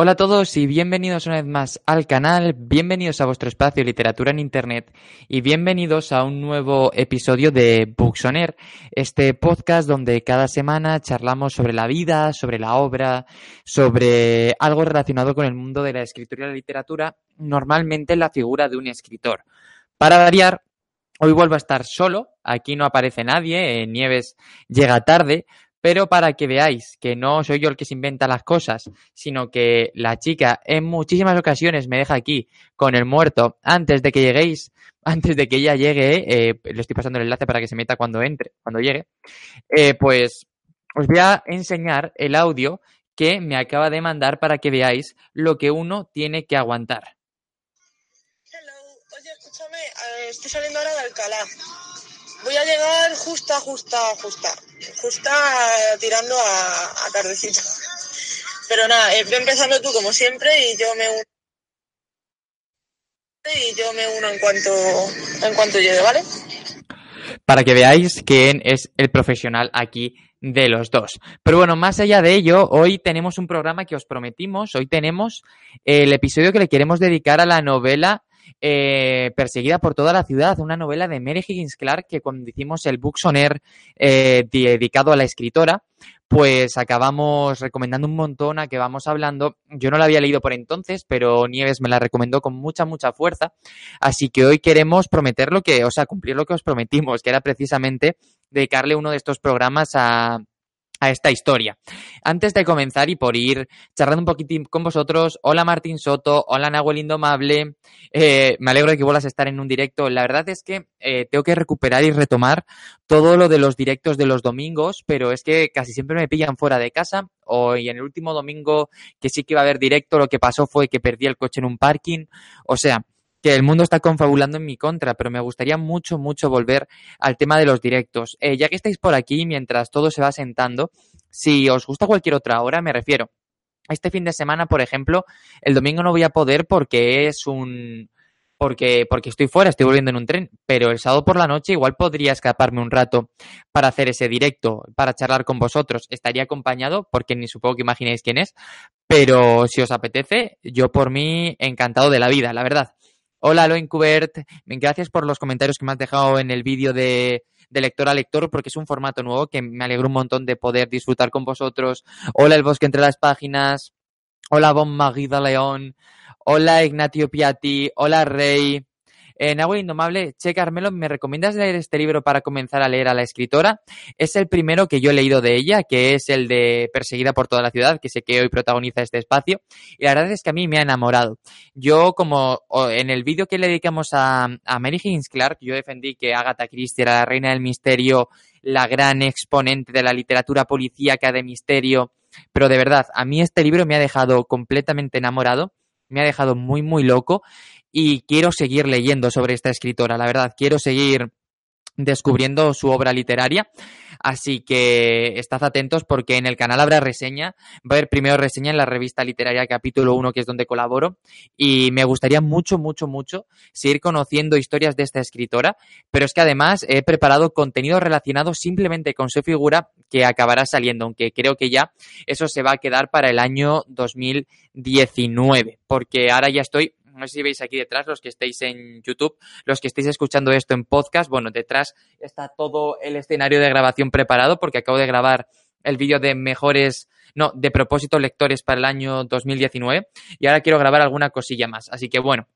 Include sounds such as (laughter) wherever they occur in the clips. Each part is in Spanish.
Hola a todos y bienvenidos una vez más al canal, bienvenidos a vuestro espacio Literatura en Internet y bienvenidos a un nuevo episodio de Booksoner, este podcast donde cada semana charlamos sobre la vida, sobre la obra, sobre algo relacionado con el mundo de la escritura y la literatura, normalmente la figura de un escritor. Para variar, hoy vuelvo a estar solo, aquí no aparece nadie, Nieves llega tarde, pero para que veáis que no soy yo el que se inventa las cosas, sino que la chica en muchísimas ocasiones me deja aquí con el muerto antes de que lleguéis, (laughs) antes de que ella llegue, eh, le estoy pasando el enlace para que se meta cuando entre, cuando llegue, eh, pues os voy a enseñar el audio que me acaba de mandar para que veáis lo que uno tiene que aguantar. Hello, oye, escúchame, eh, estoy saliendo ahora de Alcalá. Voy a llegar justa, justa, justa. Justa tirando a, a tardecito. (laughs) Pero nada, eh, empezando tú como siempre y yo me uno. Y yo me uno en cuanto, en cuanto llegue, ¿vale? para que veáis quién es el profesional aquí de los dos. Pero bueno, más allá de ello, hoy tenemos un programa que os prometimos. Hoy tenemos el episodio que le queremos dedicar a la novela eh, Perseguida por toda la ciudad, una novela de Mary Higgins Clark que cuando hicimos el Air eh, dedicado a la escritora, pues acabamos recomendando un montón a que vamos hablando. Yo no la había leído por entonces, pero Nieves me la recomendó con mucha, mucha fuerza. Así que hoy queremos prometer lo que, o sea, cumplir lo que os prometimos, que era precisamente dedicarle uno de estos programas a, a esta historia. Antes de comenzar y por ir charlando un poquitín con vosotros, hola Martín Soto, hola Nahuel Indomable, eh, me alegro de que vuelvas a estar en un directo. La verdad es que eh, tengo que recuperar y retomar todo lo de los directos de los domingos, pero es que casi siempre me pillan fuera de casa. Hoy en el último domingo que sí que iba a haber directo, lo que pasó fue que perdí el coche en un parking. O sea, que el mundo está confabulando en mi contra, pero me gustaría mucho, mucho volver al tema de los directos. Eh, ya que estáis por aquí, mientras todo se va sentando, si os gusta cualquier otra hora, me refiero. Este fin de semana, por ejemplo, el domingo no voy a poder porque es un... Porque, porque estoy fuera, estoy volviendo en un tren, pero el sábado por la noche igual podría escaparme un rato para hacer ese directo, para charlar con vosotros. Estaría acompañado, porque ni supongo que imaginéis quién es, pero si os apetece, yo por mí encantado de la vida, la verdad. Hola, Aloin Cubert. Gracias por los comentarios que me has dejado en el vídeo de, de lector a lector, porque es un formato nuevo que me alegro un montón de poder disfrutar con vosotros. Hola, El Bosque entre las páginas. Hola, Bon Maguida León. Hola, Ignatio Piatti. Hola, Rey. En Agua Indomable, Che Carmelo, ¿me recomiendas leer este libro para comenzar a leer a la escritora? Es el primero que yo he leído de ella, que es el de Perseguida por toda la ciudad, que sé que hoy protagoniza este espacio. Y la verdad es que a mí me ha enamorado. Yo, como en el vídeo que le dedicamos a, a Mary Higgins Clark, yo defendí que Agatha Christie era la reina del misterio, la gran exponente de la literatura policíaca de misterio. Pero de verdad, a mí este libro me ha dejado completamente enamorado, me ha dejado muy, muy loco y quiero seguir leyendo sobre esta escritora, la verdad, quiero seguir descubriendo su obra literaria. Así que estad atentos porque en el canal habrá reseña. Va a haber primero reseña en la revista literaria capítulo 1, que es donde colaboro. Y me gustaría mucho, mucho, mucho seguir conociendo historias de esta escritora. Pero es que además he preparado contenido relacionado simplemente con su figura que acabará saliendo, aunque creo que ya eso se va a quedar para el año 2019. Porque ahora ya estoy no sé si veis aquí detrás, los que estéis en YouTube, los que estéis escuchando esto en podcast, bueno, detrás está todo el escenario de grabación preparado porque acabo de grabar el vídeo de mejores, no, de propósito lectores para el año 2019 y ahora quiero grabar alguna cosilla más. Así que bueno,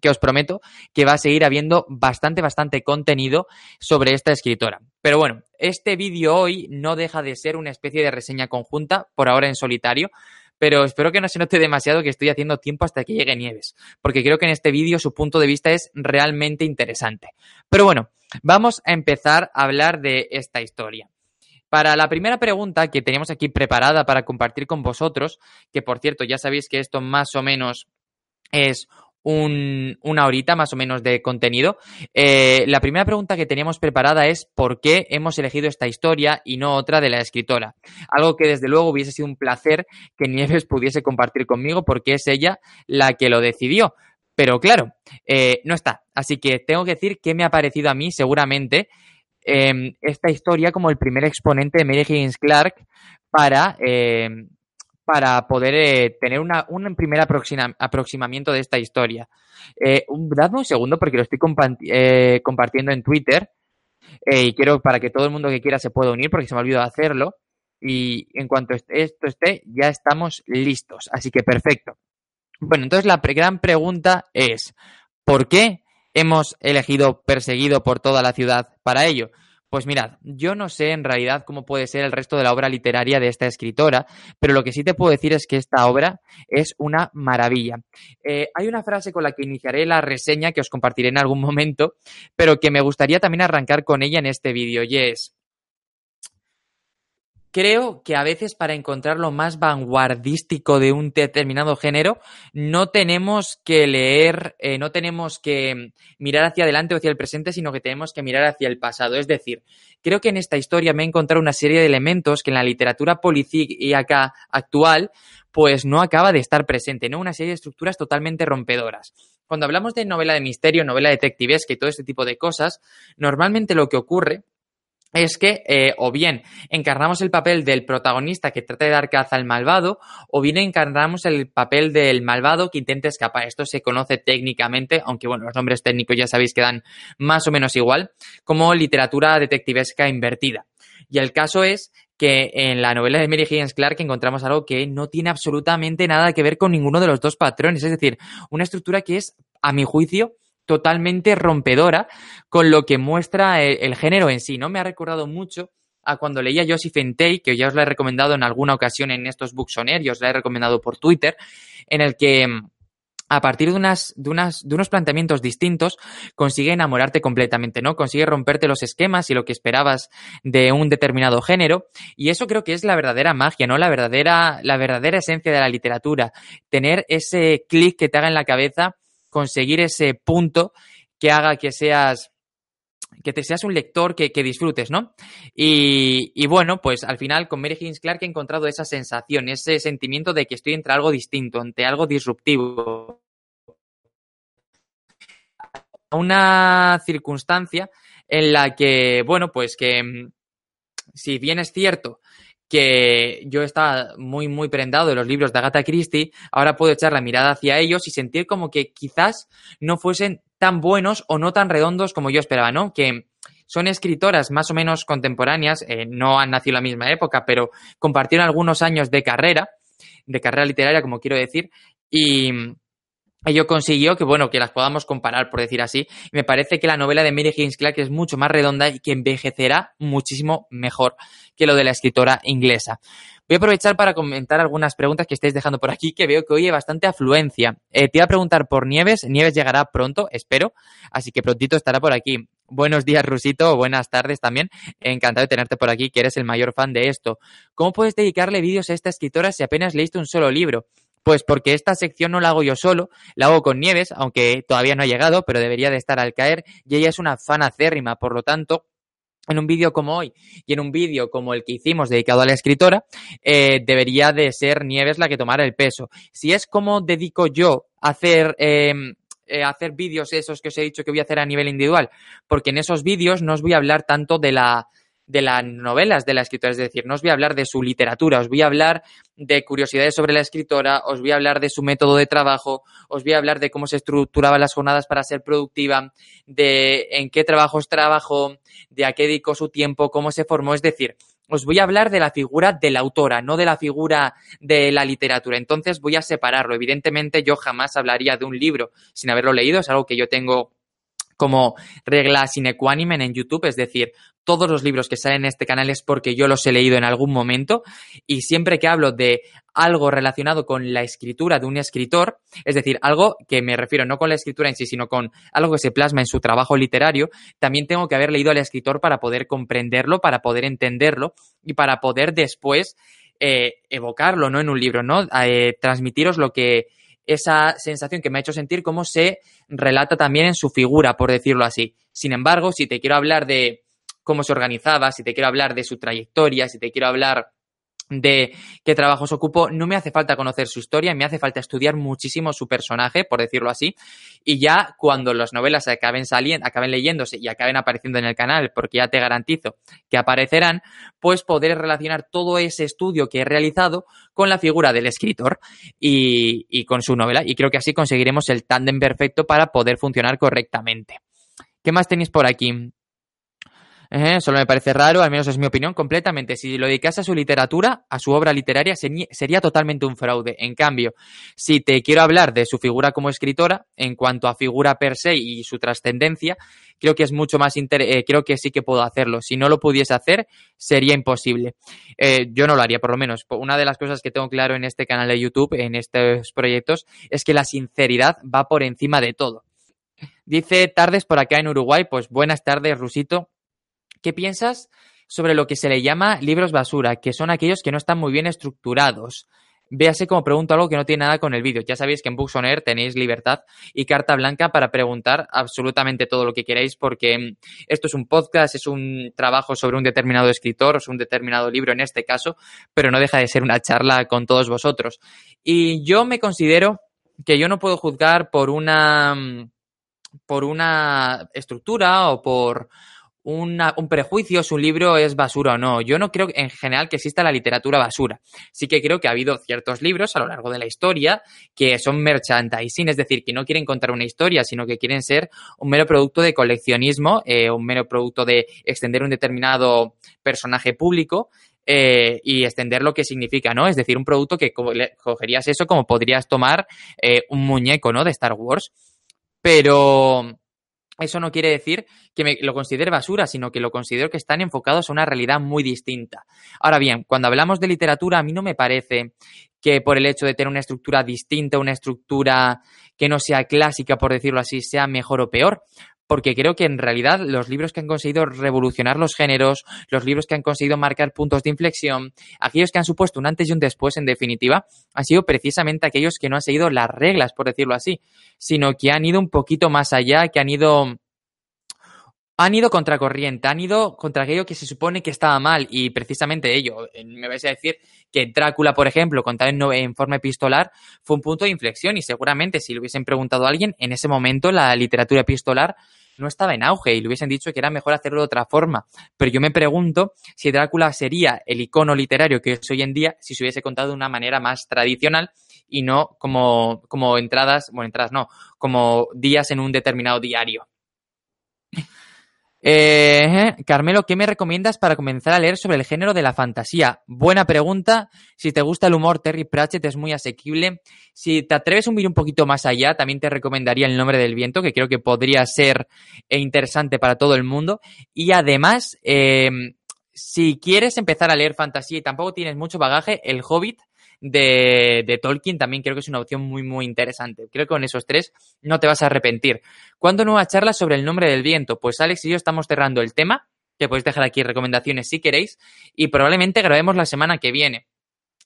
que os prometo que va a seguir habiendo bastante, bastante contenido sobre esta escritora. Pero bueno, este vídeo hoy no deja de ser una especie de reseña conjunta, por ahora en solitario, pero espero que no se note demasiado que estoy haciendo tiempo hasta que llegue Nieves, porque creo que en este vídeo su punto de vista es realmente interesante. Pero bueno, vamos a empezar a hablar de esta historia. Para la primera pregunta que teníamos aquí preparada para compartir con vosotros, que por cierto ya sabéis que esto más o menos es una horita más o menos de contenido. Eh, la primera pregunta que teníamos preparada es ¿por qué hemos elegido esta historia y no otra de la escritora? Algo que desde luego hubiese sido un placer que Nieves pudiese compartir conmigo porque es ella la que lo decidió. Pero claro, eh, no está. Así que tengo que decir que me ha parecido a mí seguramente em, esta historia como el primer exponente de Mary Higgins Clark para para poder eh, tener una, un primer aproximamiento de esta historia. Eh, un, dadme un segundo porque lo estoy eh, compartiendo en Twitter y quiero para que todo el mundo que quiera se pueda unir porque se me ha olvidado hacerlo. Y en cuanto esto esté, ya estamos listos. Así que perfecto. Bueno, entonces la gran pregunta es, ¿por qué hemos elegido perseguido por toda la ciudad para ello? Pues mirad, yo no sé en realidad cómo puede ser el resto de la obra literaria de esta escritora, pero lo que sí te puedo decir es que esta obra es una maravilla. Eh, hay una frase con la que iniciaré la reseña que os compartiré en algún momento, pero que me gustaría también arrancar con ella en este vídeo, y es, creo que a veces para encontrar lo más vanguardístico de un determinado género, no tenemos que leer, eh, no tenemos que mirar hacia adelante o hacia el presente, sino que tenemos que mirar hacia el pasado. Es decir, creo que en esta historia me he encontrado una serie de elementos que en la literatura policíaca actual pues no acaba de estar presente, ¿no? Una serie de estructuras totalmente rompedoras. Cuando hablamos de novela de misterio, novela detectivesca y todo este tipo de cosas, normalmente lo que ocurre es que eh, o bien encarnamos el papel del protagonista que trata de dar caza al malvado, o bien encarnamos el papel del malvado que intenta escapar. Esto se conoce técnicamente, aunque bueno, los nombres técnicos ya sabéis que dan más o menos igual, como literatura detectivesca invertida. Y el caso es que en la novela de Mary Higgins Clark encontramos algo que no tiene absolutamente nada que ver con ninguno de los dos patrones, es decir, una estructura que es, a mi juicio, totalmente rompedora con lo que muestra el, género en sí, ¿no? Me ha recordado mucho a cuando leía Joseph Entei, que ya os la he recomendado en alguna ocasión en estos Air, y os la he recomendado por Twitter, en el que mm, a partir de, unas, de, unas, de unos planteamientos distintos, consigue enamorarte completamente, ¿no? Consigue romperte los esquemas y lo que esperabas de un determinado género. Y eso creo que es la verdadera magia, ¿no? La verdadera, la verdadera esencia de la literatura. Tener ese clic que te haga en la cabeza conseguir ese punto que haga que seas que te seas un lector que, disfrutes, ¿no? Y, bueno, pues al final con Mary Higgins Clark he encontrado esa sensación, ese sentimiento de que estoy entre algo distinto, entre algo disruptivo. Una circunstancia en la que, bueno, pues que mm, si bien es cierto que yo estaba muy, muy prendado de los libros de Agatha Christie, ahora puedo echar la mirada hacia ellos y sentir como que quizás no fuesen tan buenos o no tan redondos como yo esperaba, ¿no? Que son escritoras más o menos contemporáneas, eh, no han nacido en la misma época, pero compartieron algunos años de carrera, de carrera literaria, como quiero decir, y ello consiguió que, bueno, que las podamos comparar, por decir así. Me parece que la novela de Mary Higgins Clark es mucho más redonda y que envejecerá muchísimo mejor que lo de la escritora inglesa. Voy a aprovechar para comentar algunas preguntas que estáis dejando por aquí, que veo que hoy hay bastante afluencia. Eh, te iba a preguntar por Nieves. Nieves llegará pronto, espero, así que prontito estará por aquí. Buenos días, Rusito, buenas tardes también. Encantado de tenerte por aquí, que eres el mayor fan de esto. ¿Cómo puedes dedicarle vídeos a esta escritora si apenas leíste un solo libro? Pues porque esta sección no la hago yo solo, la hago con Nieves, aunque todavía no ha llegado, pero debería de estar al caer, y ella es una fan acérrima, por lo tanto, en un vídeo como hoy y en un vídeo como el que hicimos dedicado a la escritora, eh, debería de ser Nieves la que tomara el peso. Si es como dedico yo a hacer... Em, eh, hacer vídeos esos que os he dicho que voy a hacer a nivel individual, porque en esos vídeos no os voy a hablar tanto de la, de las novelas de la escritora, es decir, no os voy a hablar de su literatura, os voy a hablar de curiosidades sobre la escritora, os voy a hablar de su método de trabajo, os voy a hablar de cómo se estructuraban las jornadas para ser productiva, de en qué trabajos trabajó, de a qué dedicó su tiempo, cómo se formó, es decir, os voy a hablar de la figura de la autora, no de la figura de la literatura. Entonces voy a separarlo. Evidentemente yo jamás hablaría de un libro sin haberlo leído, es algo que yo tengo como regla sine qua non en YouTube, es decir, todos los libros que salen en este canal es porque yo los he leído en algún momento y siempre que hablo de algo relacionado con la escritura de un escritor, es decir, algo que me refiero no con la escritura en sí, sino con algo que se plasma en su trabajo literario, también tengo que haber leído al escritor para poder comprenderlo, para poder entenderlo y para poder después eh, evocarlo, ¿no? En un libro, ¿no? Eh, transmitiros lo que esa sensación que me ha hecho sentir cómo se relata también en su figura, por decirlo así. Sin embargo, si te quiero hablar de cómo se organizaba, si te quiero hablar de su trayectoria, si te quiero hablar de qué trabajos ocupó, no me hace falta conocer su historia, me hace falta estudiar muchísimo su personaje, por decirlo así, y ya cuando las novelas acaben saliendo, acaben leyéndose y acaben apareciendo en el canal, porque ya te garantizo que aparecerán, pues poder relacionar todo ese estudio que he realizado con la figura del escritor y, y con su novela, y creo que así conseguiremos el tándem perfecto para poder funcionar correctamente. ¿Qué más tenéis por aquí? Solo me parece raro, al menos es mi opinión, completamente. Si lo dedicase a su literatura, a su obra literaria, sería totalmente un fraude. En cambio, si te quiero hablar de su figura como escritora, en cuanto a figura per se y su trascendencia, creo que es mucho más eh, creo que sí que puedo hacerlo. Si no lo pudiese hacer, sería imposible. Eh, yo no lo haría, por lo menos. Una de las cosas que tengo claro en este canal de YouTube, en estos proyectos, es que la sinceridad va por encima de todo. Dice tardes por acá en Uruguay, pues buenas tardes, Rusito. ¿Qué piensas sobre lo que se le llama libros basura, que son aquellos que no están muy bien estructurados? Véase como pregunto algo que no tiene nada con el vídeo. Ya sabéis que en Books on Air tenéis libertad y carta blanca para preguntar absolutamente todo lo que queráis, porque mm, esto es un podcast, es un trabajo sobre un determinado escritor, es un determinado libro en este caso, pero no deja de ser una charla con todos vosotros. Y yo me considero que yo no puedo juzgar por una mm, por una estructura o por un prejuicio si un libro es basura o no. Yo no creo en general que exista la literatura basura. Sí que creo que ha habido ciertos libros a lo largo de la historia que son merchandising, es decir, que no quieren contar una historia, sino que quieren ser un mero producto de coleccionismo, eh, un mero producto de extender un determinado personaje público. Eh, y extender lo que significa, ¿no? Es decir, un producto que cogerías eso como podrías tomar eh, un muñeco, ¿no? De Star Wars. Pero eso no quiere decir que me lo considere basura, sino que lo considero que están enfocados a una realidad muy distinta. Ahora bien, cuando hablamos de literatura, a mí no me parece que por el hecho de tener una estructura distinta, una estructura que no sea clásica, por decirlo así, sea mejor o peor, porque creo que en realidad los libros que han conseguido revolucionar los géneros, los libros que han conseguido marcar puntos de inflexión, aquellos que han supuesto un antes y un después, en definitiva, han sido precisamente aquellos que no han seguido las reglas, por decirlo así, sino que han ido un poquito más allá, que han ido han ido contracorriente, han ido contra aquello que se supone que estaba mal y precisamente ello. Me vais a decir que Drácula, por ejemplo, contado en, en, forma epistolar, fue un punto de inflexión y seguramente si le hubiesen preguntado a alguien, en ese momento la literatura epistolar no estaba en auge y le hubiesen dicho que era mejor hacerlo de otra forma. Pero yo me pregunto si Drácula sería el icono literario que es hoy en día si se hubiese contado de una manera más tradicional y no como, como entradas, bueno, entradas no, como días en un determinado diario. Eh, Carmelo, ¿qué me recomiendas para comenzar a leer sobre el género de la fantasía? Buena pregunta. Si te gusta el humor, Terry Pratchett es muy asequible. Si te atreves a ir un poquito más allá, también te recomendaría El nombre del viento, que creo que podría ser eh, interesante para todo el mundo. Y además, eh, si quieres empezar a leer fantasía y tampoco tienes mucho bagaje, El Hobbit de, Tolkien también creo que es una opción muy, muy interesante. Creo que con esos tres no te vas a arrepentir. ¿Cuándo nueva charla sobre el nombre del viento? Pues Alex y yo estamos cerrando el tema, que podéis dejar aquí recomendaciones si queréis, y probablemente grabemos la semana que viene.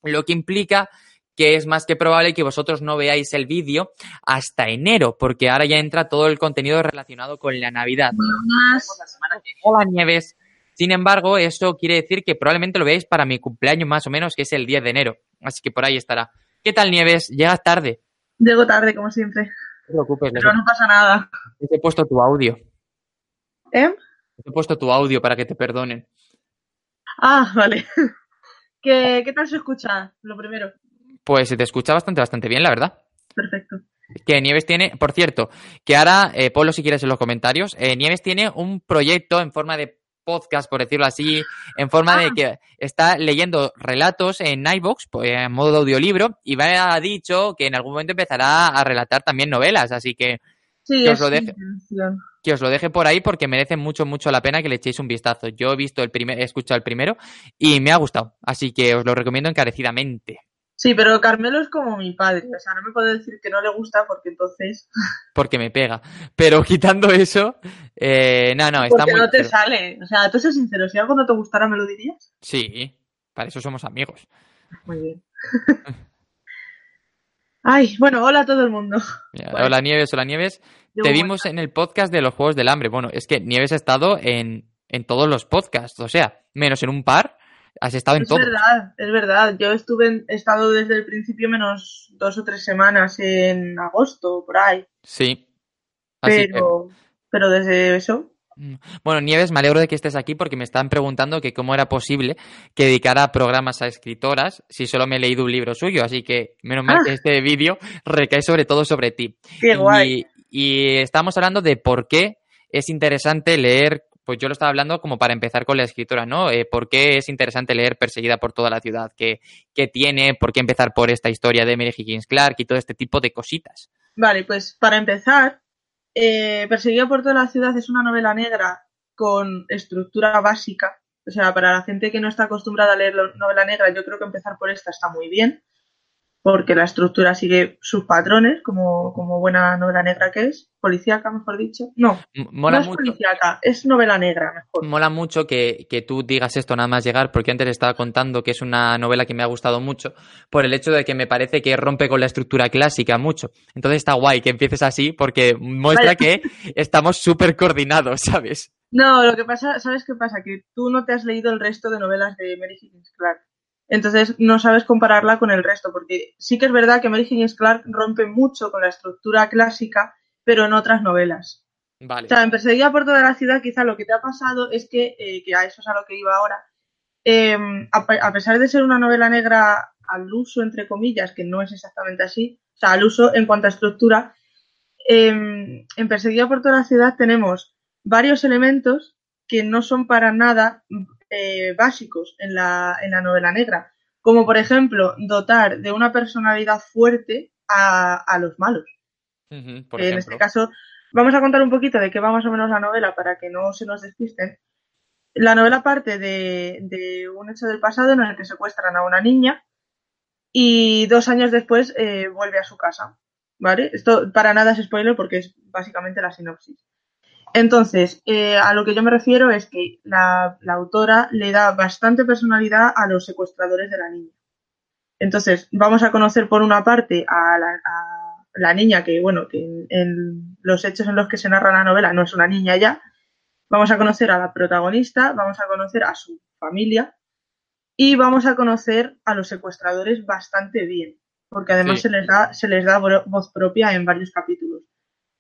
Lo que implica que es más que probable que vosotros no veáis el vídeo hasta enero, porque ahora ya entra todo el contenido relacionado con la Navidad. Hola Nieves. Sin embargo, eso quiere decir que probablemente lo veáis para mi cumpleaños más o menos, que es el 10 de enero. Así que por ahí estará. ¿Qué tal, Nieves? ¿Llegas tarde? Llego tarde, como siempre. No te preocupes. Pero no pasa nada. Te he puesto tu audio. ¿Eh? Te he puesto tu audio para que te perdonen. Ah, vale. (laughs) ¿Qué, ¿Qué tal se escucha? Lo primero. Pues se te escucha bastante, bastante bien, la verdad. Perfecto. Que Nieves tiene, por cierto, que ahora, eh, Polo, si quieres en los comentarios, eh, Nieves tiene un proyecto en forma de podcast, por decirlo así, en forma de ah. que está leyendo relatos en iVoox, pues, en modo de audiolibro, y me ha dicho que en algún momento empezará a relatar también novelas, así que Sí, Que os lo deje. que os lo deje por ahí porque merece mucho, mucho la pena que le echéis un vistazo. Yo he visto el primer, he escuchado el primero y me ha gustado, así que os lo recomiendo encarecidamente, Sí, pero Carmelo es como mi padre. O sea, no me puede decir que no le gusta porque entonces. (laughs) porque me pega. Pero quitando eso, eh, no, no, está porque muy... no te sale. O sea, tú sé sincero. Si algo no te gustara, ¿me lo dirías? Sí, para eso somos amigos. Muy bien. (laughs) Ay, bueno, hola a todo el mundo. Mira, Bueno. Hola Nieves, hola Nieves. Yo Te vimos en el podcast de los Juegos del Hambre. Bueno, es que Nieves ha estado en, en todos los podcasts, o sea, menos en un par, has estado en Es todos. verdad, es verdad. Yo estuve en- he estado desde el principio menos dos o tres semanas en agosto, por ahí. Sí. Así que- Pero, pero desde eso. Mm. Bueno, Nieves, me alegro de que estés aquí porque me estaban preguntando que cómo era posible que dedicara programas a escritoras si solo me he leído un libro suyo, así que menos mal Ah. que este vídeo recae sobre todo sobre ti. Qué guay. Y, y estamos hablando de por qué es interesante leer, pues yo lo estaba hablando como para empezar con la escritora, ¿no? Eh, ¿Por qué es interesante leer Perseguida por toda la ciudad? ¿Qué, qué tiene? ¿Por qué empezar por esta historia de Mary Higgins Clark y todo este tipo de cositas? Vale, pues para empezar, eh, Perseguida por toda la ciudad es una novela negra con estructura básica. O sea, para la gente que no está acostumbrada a leer la novela negra, yo creo que empezar por esta está muy bien, porque la estructura sigue sus patrones, como, como buena novela negra que es. Policíaca, mejor dicho. No, M- Mola no es mucho. policíaca, es novela negra, mejor. Mola mucho que, que tú digas esto nada más llegar, porque antes estaba contando que es una novela que me ha gustado mucho, por el hecho de que me parece que rompe con la estructura clásica mucho. Entonces está guay que empieces así, porque muestra que estamos súper coordinados, (laughs) ¿sabes? No, lo que pasa, ¿sabes qué pasa? Que tú no te has leído el resto de novelas de Mary Higgins Clark. Entonces no sabes compararla con el resto, porque sí que es verdad que Mary Higgins Clark rompe mucho con la estructura clásica, pero en otras novelas. Vale. O sea, en Perseguida por toda la ciudad, quizá lo que te ha pasado es que, eh, que a eso es a lo que iba ahora, eh, a, pe- a pesar de ser una novela negra al uso, entre comillas, que no es exactamente así, o sea, al uso en cuanto a estructura, eh, en Perseguida por toda la ciudad tenemos varios elementos que no son para nada eh, básicos en la, en la novela negra, como por ejemplo dotar de una personalidad fuerte a, a los malos. Por en este caso, vamos a contar un poquito de qué va más o menos la novela para que no se nos despisten. La novela parte de, de un hecho del pasado en el que secuestran a una niña y dos años después eh, vuelve a su casa. ¿Vale? Esto para nada es spoiler porque es básicamente la sinopsis. Entonces, eh, a lo que yo me refiero es que la, la autora le da bastante personalidad a los secuestradores de la niña. Entonces, vamos a conocer por una parte a la, a la niña que, bueno, que en, en los hechos en los que se narra la novela no es una niña ya. Vamos a conocer a la protagonista, vamos a conocer a su familia y vamos a conocer a los secuestradores bastante bien, porque además Sí. se les da, se les da vo- voz propia en varios capítulos.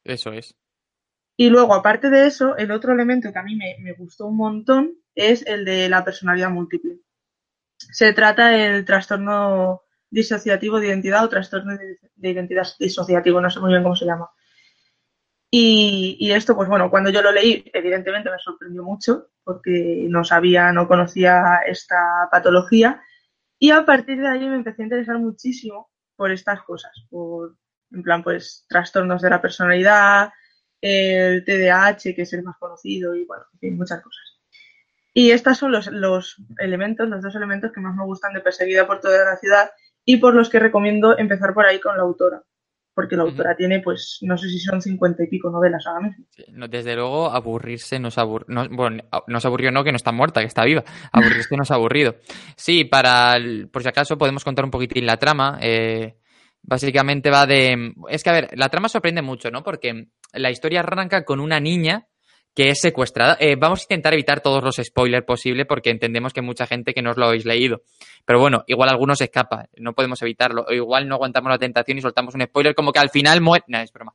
Eso es. Y luego, aparte de eso, el otro elemento que a mí me, me gustó un montón es el de la personalidad múltiple. Se trata del trastorno disociativo de identidad o trastorno de, de identidad disociativo, no sé muy bien cómo se llama. Y, y esto, pues bueno, cuando yo lo leí, evidentemente me sorprendió mucho porque no sabía, no conocía esta patología. Y a partir de ahí me empecé a interesar muchísimo por estas cosas, por, en plan, pues, trastornos de la personalidad, el TDAH, que es el más conocido, y bueno, muchas cosas. Y estos son los, los elementos, los dos elementos que más me gustan de Perseguida por toda la ciudad y por los que recomiendo empezar por ahí con la autora. Porque la autora tiene, pues, no sé si son cincuenta y pico novelas ahora mismo. Sí, no, desde luego, aburrirse nos aburrió. No, bueno, nos aburrió no, que no está muerta, que está viva. Aburrirse nos ha aburrido. Sí, para el- por si acaso podemos contar un poquitín la trama. eh, básicamente va de. Es que, a ver, la trama sorprende mucho, ¿no? Porque la historia arranca con una niña que es secuestrada. Eh, vamos a intentar evitar todos los spoilers posibles porque entendemos que hay mucha gente que no os lo habéis leído. Pero bueno, igual algunos se escapa, no podemos evitarlo. O igual no aguantamos la tentación y soltamos un spoiler como que al final muere. No, es broma.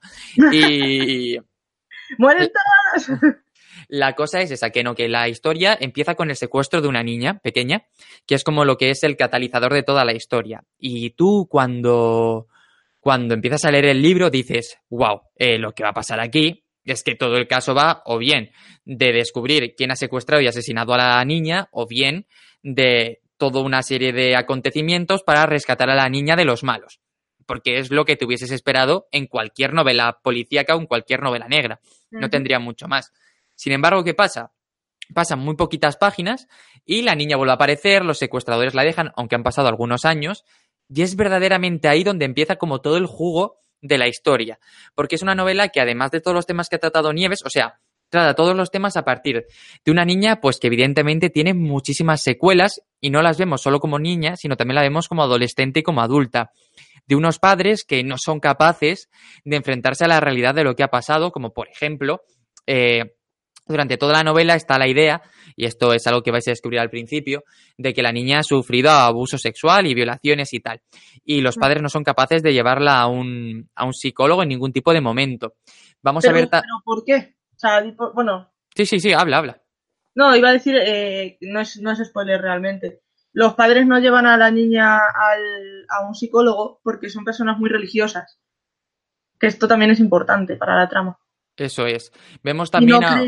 Y. (laughs) ¡Mueren todas! (laughs) La cosa es esa, que no, que la historia empieza con el secuestro de una niña pequeña, que es como lo que es el catalizador de toda la historia. Y tú cuando, cuando empiezas a leer el libro dices, wow, lo que va a pasar aquí es que todo el caso va o bien de descubrir quién ha secuestrado y asesinado a la niña, o bien de toda una serie de acontecimientos para rescatar a la niña de los malos. porque es lo que te hubieses esperado en cualquier novela policíaca o en cualquier novela negra. No tendría mucho más. Sin embargo, ¿qué pasa? Pasan muy poquitas páginas y la niña vuelve a aparecer, los secuestradores la dejan, aunque han pasado algunos años, y es verdaderamente ahí donde empieza como todo el jugo de la historia, porque es una novela que además de todos los temas que ha tratado Nieves, o sea, trata todos los temas a partir de una niña, pues que evidentemente tiene muchísimas secuelas y no las vemos solo como niña, sino también la vemos como adolescente y como adulta. De unos padres que no son capaces de enfrentarse a la realidad de lo que ha pasado, como por ejemplo, eh, durante toda la novela está la idea, y esto es algo que vais a descubrir al principio, de que la niña ha sufrido abuso sexual y violaciones y tal. Y los padres no son capaces de llevarla a un, a un psicólogo en ningún tipo de momento. Vamos pero, a ver. ¿Pero por qué? O sea, bueno. Sí, sí, sí, habla, habla. No, iba a decir, eh, no, es, no es spoiler realmente. Los padres no llevan a la niña al, a un psicólogo porque son personas muy religiosas. Que esto también es importante para la trama. Eso es. Vemos también a...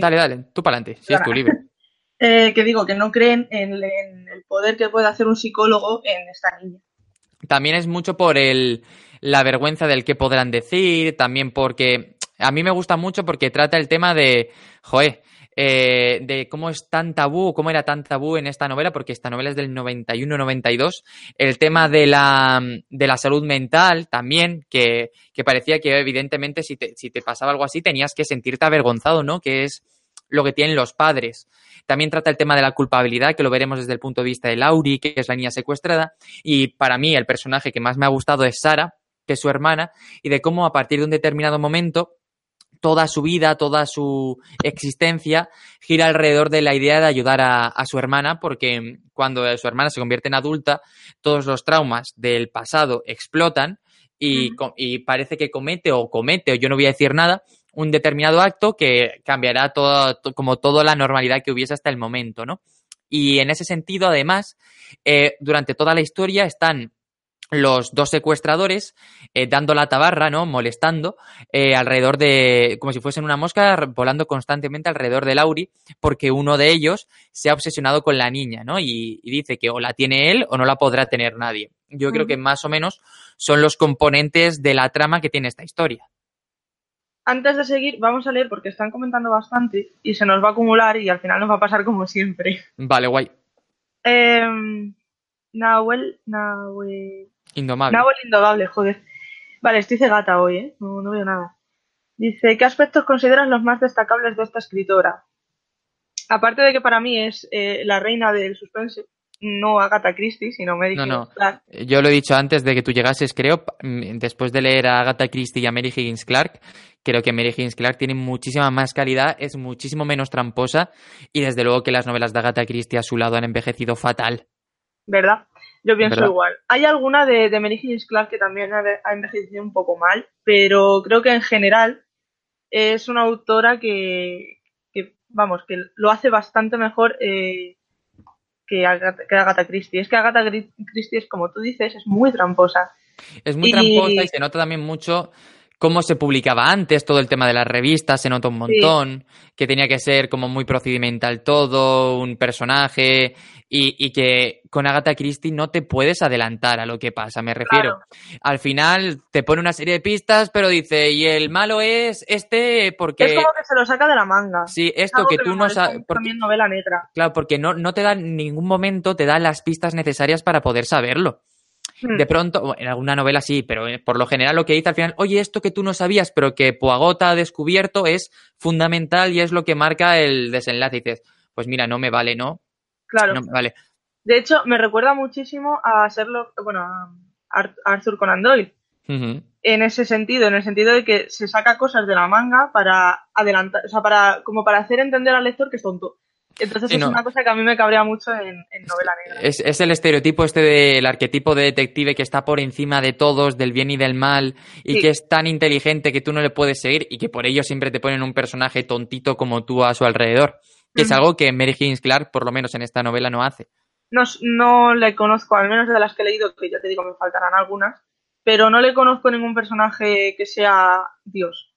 Dale, dale, tú para adelante, si es tu libre. (laughs) eh, que digo, que no creen en, en, el poder que puede hacer un psicólogo en esta niña. También es mucho por el, la vergüenza del que podrán decir, también porque a mí me gusta mucho porque trata el tema de, joe, eh, de cómo es tan tabú, cómo era tan tabú en esta novela, porque esta novela es del 91-92, el tema de la, de la salud mental también, que, que parecía que evidentemente si te, si te pasaba algo así tenías que sentirte avergonzado, ¿no? Que es lo que tienen los padres. También trata el tema de la culpabilidad, que lo veremos desde el punto de vista de Lauri, que es la niña secuestrada. Y para mí el personaje que más me ha gustado es Sara, que es su hermana, y de cómo a partir de un determinado momento toda su vida, toda su existencia gira alrededor de la idea de ayudar a, a, su hermana, porque cuando su hermana se convierte en adulta, todos los traumas del pasado explotan y, uh -huh. y parece que comete o comete, o yo no voy a decir nada, un determinado acto que cambiará todo, como toda la normalidad que hubiese hasta el momento, ¿no? Y en ese sentido, además, eh, durante toda la historia están los dos secuestradores eh, dando la tabarra, ¿no? Molestando eh, alrededor de, como si fuesen una mosca, volando constantemente alrededor de Lauri, porque uno de ellos se ha obsesionado con la niña, ¿no? Y, y dice que o la tiene él o no la podrá tener nadie. Yo creo que más o menos son los componentes de la trama que tiene esta historia. Antes de seguir, vamos a leer porque están comentando bastante y se nos va a acumular y al final nos va a pasar como siempre. Vale, guay. Eh, Nahuel, Nahuel... Indomable. Nahuel Indomable, joder. Vale, estoy cegata hoy, ¿eh? No, no veo nada. Dice, ¿qué aspectos consideras los más destacables de esta escritora? Aparte de que para mí es eh, la reina del suspense, no Agatha Christie, sino Mary no, Higgins no. Clark. Yo lo he dicho antes de que tú llegases, creo, después de leer a Agatha Christie y a Mary Higgins Clark, creo que Mary Higgins Clark tiene muchísima más calidad, es muchísimo menos tramposa y desde luego que las novelas de Agatha Christie a su lado han envejecido fatal. ¿Verdad? Yo pienso ¿verdad? igual. Hay alguna de, de Mary Higgins Clark que también ha, ha envejecido un poco mal, pero creo que en general es una autora que, que vamos, que lo hace bastante mejor eh, que, Agatha, que Agatha Christie. Es que Agatha Christie es, como tú dices, es muy tramposa. Es muy Y- tramposa y se nota también mucho cómo se publicaba antes, todo el tema de las revistas, se nota un montón, que tenía que ser como muy procedimental todo, un personaje, y, y que con Agatha Christie no te puedes adelantar a lo que pasa, me refiero. Al final te pone una serie de pistas, pero dice, y el malo es este porque... Es como que se lo saca de la manga. Sí, Es esto que tú no sabes... También novela negra. Claro, porque no, no te da en ningún momento, te da las pistas necesarias para poder saberlo. Hmm. De pronto, en alguna novela sí, pero eh, por lo general lo que dice al final, oye, esto que tú no sabías, pero que Poagot ha descubierto es fundamental y es lo que marca el desenlace. Y dices, pues mira, no me vale, ¿no? Claro. No me vale. De hecho, me recuerda muchísimo a Sherlock, bueno, a Ar- Arthur Conan Doyle. Ujú. En ese sentido, en el sentido de que se saca cosas de la manga para adelantar, o sea, para, como para hacer entender al lector que es tonto. Entonces Sí, es no. una cosa que a mí me cabrea mucho en, en novela negra. Es, es el estereotipo este del arquetipo de detective que está por encima de todos, del bien y del mal, y Sí. que es tan inteligente que tú no le puedes seguir y que por ello siempre te ponen un personaje tontito como tú a su alrededor. Que es algo que Mary Higgins Clark, por lo menos en esta novela, no hace. No, no le conozco, al menos de las que he leído, que ya te digo, me faltarán algunas, pero no le conozco ningún personaje que sea Dios,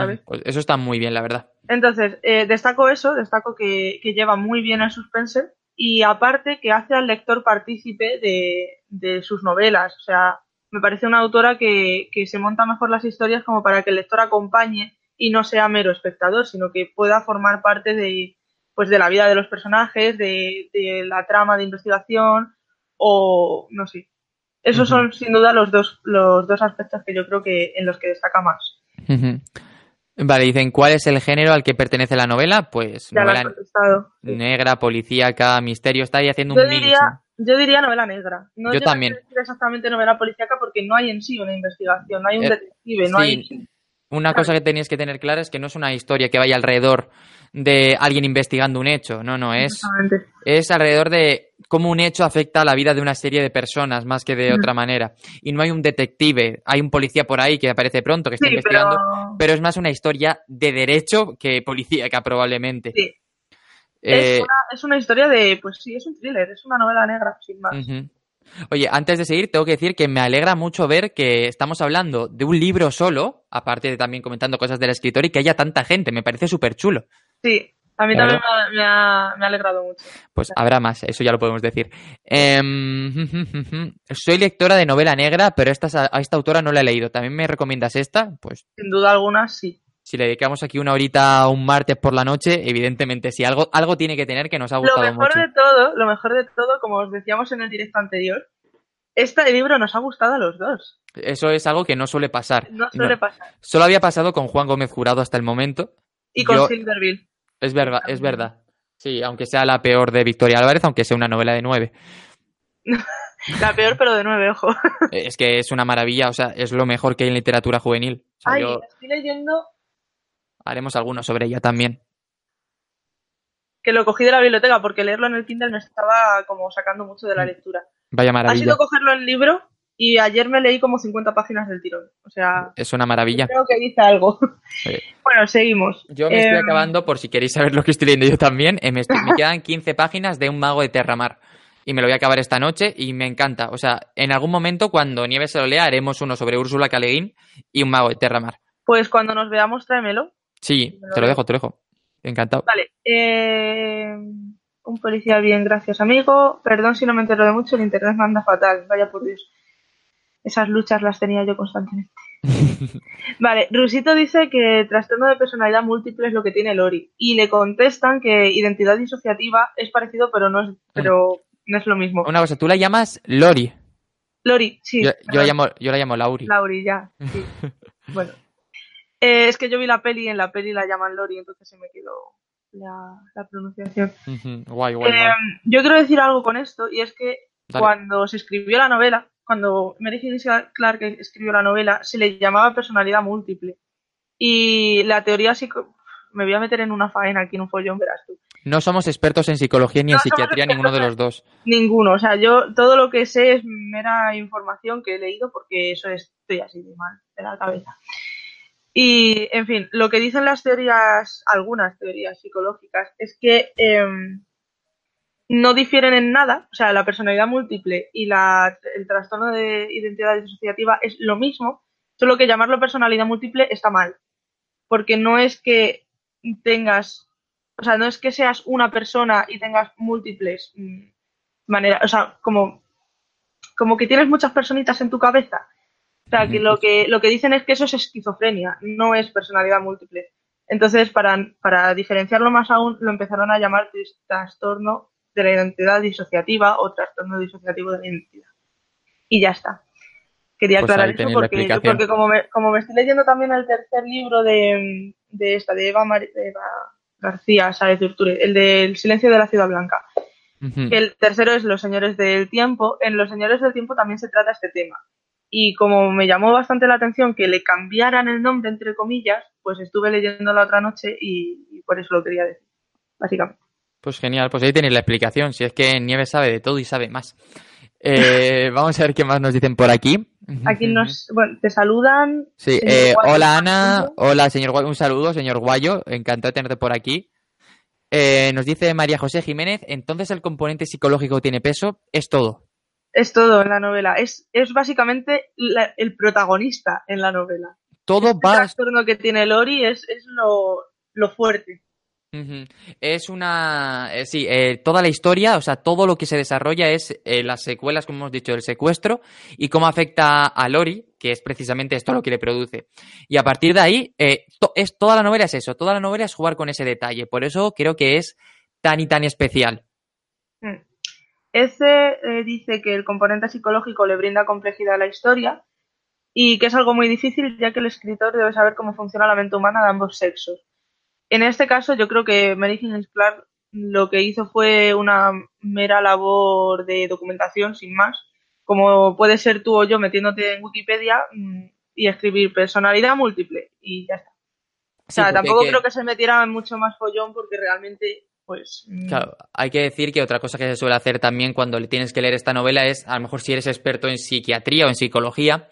¿sabes? Pues eso está muy bien, la verdad. Entonces, eh, destaco eso, destaco que, que lleva muy bien el suspense y aparte que hace al lector partícipe de, de sus novelas. O sea, me parece una autora que, que se monta mejor las historias como para que el lector acompañe y no sea mero espectador, sino que pueda formar parte de, pues, de la vida de los personajes, de, de la trama de investigación o no sé. Esos son sin duda los dos, los dos aspectos que yo creo que en los que destaca más. Vale, dicen, ¿cuál es el género al que pertenece la novela? Pues Ya novela negra, policíaca, misterio. Está ahí haciendo Yo un mix. diría, yo diría novela negra. No Yo también. decir exactamente novela policíaca porque no hay en sí una investigación, no hay un Eh, detective, no sí. hay... Una cosa que tenéis que tener clara es que no es una historia que vaya alrededor de alguien investigando un hecho. No, no, es, es alrededor de cómo un hecho afecta a la vida de una serie de personas más que de otra manera. Y no hay un detective, hay un policía por ahí que aparece pronto, que está Sí, investigando, pero... pero... es más una historia de derecho que policíaca probablemente. Sí. Eh, Es, una, es una historia de, pues sí, es un thriller, es una novela negra, sin más. Oye, antes de seguir, tengo que decir que me alegra mucho ver que estamos hablando de un libro solo, aparte de también comentando cosas del escritor, y que haya tanta gente. Me parece súper chulo. Sí, a mí Claro. también me ha, me ha- me ha alegrado mucho. Pues habrá más, eso ya lo podemos decir. Em, (laughs) soy lectora de novela negra, pero esta, a esta autora no la he leído. ¿También me recomiendas esta? Pues Sin duda alguna, sí. si le dedicamos aquí una horita un martes por la noche, evidentemente sí, algo, algo tiene que tener que nos ha Lo gustado mejor mucho. de todo, lo mejor de todo, como os decíamos en el directo anterior, este libro nos ha gustado a los dos. Eso es algo que no suele pasar. No suele No. pasar. Solo había pasado con Juan Gómez Jurado hasta el momento. Y con Yo- Silverville. Es verdad, es verdad. Sí, aunque sea la peor de Victoria Álvarez, aunque sea una novela de nueve. (laughs) La peor, pero de nueve, ojo. Es que es una maravilla, o sea, es lo mejor que hay en literatura juvenil. O sea, Ay, yo estoy leyendo haremos alguno sobre ella también. que lo cogí de la biblioteca porque leerlo en el Kindle me estaba como sacando mucho de la Mm, lectura. Vaya Ha maravilla. sido cogerlo en libro y ayer me leí como 50 páginas del tirón. O sea, Es una maravilla. creo que dice algo. Sí. (laughs) Bueno, seguimos. Yo me estoy Em, acabando, por si queréis saber lo que estoy leyendo yo también, eh, me, estoy- me quedan 15 páginas de Un mago de Terramar. Y me lo voy a acabar esta noche y me encanta. O sea, en algún momento, cuando Nieves se lo lea, haremos uno sobre Úrsula Caleguín y Un mago de Terramar. Pues cuando nos veamos, tráemelo. Sí, te lo dejo, te lo dejo. Encantado. Vale. eh, un policía bien, gracias amigo. Perdón si no me entero de mucho, el internet me anda fatal. Vaya por Dios. Esas luchas las tenía yo constantemente. (laughs) Vale, Rusito dice que trastorno de personalidad múltiple es lo que tiene Lori. Y le contestan que identidad disociativa es parecido, pero no es, pero no es lo mismo. Una cosa, tú la llamas Lori. Lori, sí. Yo, yo la llamo, yo la llamo Lauri. Lauri, ya. sí. (laughs) bueno. Eh, es que yo vi la peli y en la peli la llaman Lori, entonces se me quedó la, la pronunciación. Guay, guay, Eh, guay. yo quiero decir algo con esto, y es que Dale. cuando se escribió la novela, cuando Mary Higgins Clark escribió la novela, se le llamaba personalidad múltiple. Y la teoría psico... Me voy a meter en una faena aquí en un follón, verás tú. No somos expertos en psicología ni en No psiquiatría, ninguno de los dos. (laughs) Ninguno, o sea, yo todo lo que sé es mera información que he leído porque eso es- estoy así de mal de la cabeza. Y, en fin, lo que dicen las teorías, algunas teorías psicológicas, es que em, no difieren en nada, o sea, la personalidad múltiple y la, el trastorno de identidad disociativa es lo mismo, solo que llamarlo personalidad múltiple está mal, porque no es que tengas, o sea, no es que seas una persona y tengas múltiples mm, maneras, o sea, como, como que tienes muchas personitas en tu cabeza. O sea, que lo que, lo que dicen es que eso es esquizofrenia, no es personalidad múltiple. Entonces, para, para diferenciarlo más aún, lo empezaron a llamar trastorno de la identidad disociativa o trastorno disociativo de la identidad. Y ya está. Quería Pues aclarar eso porque, porque como, me, como me estoy leyendo también el tercer libro de, de esta, de Eva, Mar- de Eva García Sáez de Urturi, el del Silencio de la Ciudad Blanca. El tercero es Los Señores del Tiempo. En Los Señores del Tiempo también se trata este tema. Y como me llamó bastante la atención que le cambiaran el nombre, entre comillas, pues estuve leyendo la otra noche y, y por eso lo quería decir, básicamente. Pues genial, pues ahí tenéis la explicación. Si es que Nieves sabe de todo y sabe más. Eh, (laughs) vamos a ver qué más nos dicen por aquí. Aquí nos, bueno, te saludan. Sí, eh, hola Ana, hola señor Guayo, un saludo, señor Guayo, encantado de tenerte por aquí. Eh, nos dice María José Jiménez, entonces el componente psicológico tiene peso, es todo. Es todo en la novela. Es, es básicamente la- el protagonista en la novela. Todo El va, trastorno que tiene Lori es, es lo, lo fuerte. Es una. eh, sí, eh, toda la historia, o sea, todo lo que se desarrolla es eh, las secuelas, como hemos dicho, del secuestro y cómo afecta a Lori, que es precisamente esto lo que le produce. Y a partir de ahí, es, toda la novela es eso, toda la novela es jugar con ese detalle. Por eso creo que es tan y tan especial. Mm. Ese dice que el componente psicológico le brinda complejidad a la historia y que es algo muy difícil ya que el escritor debe saber cómo funciona la mente humana de ambos sexos. En este caso, yo creo que Mary Higgins Clark lo que hizo fue una mera labor de documentación, sin más, como puede ser tú o yo metiéndote en Wikipedia mm, y escribir personalidad múltiple y ya está. O sea, Sí, tampoco que- creo que se metiera en mucho más follón porque realmente, pues... mm, Claro, hay que decir que otra cosa que se suele hacer también cuando le tienes que leer esta novela es, a lo mejor si eres experto en psiquiatría o en psicología,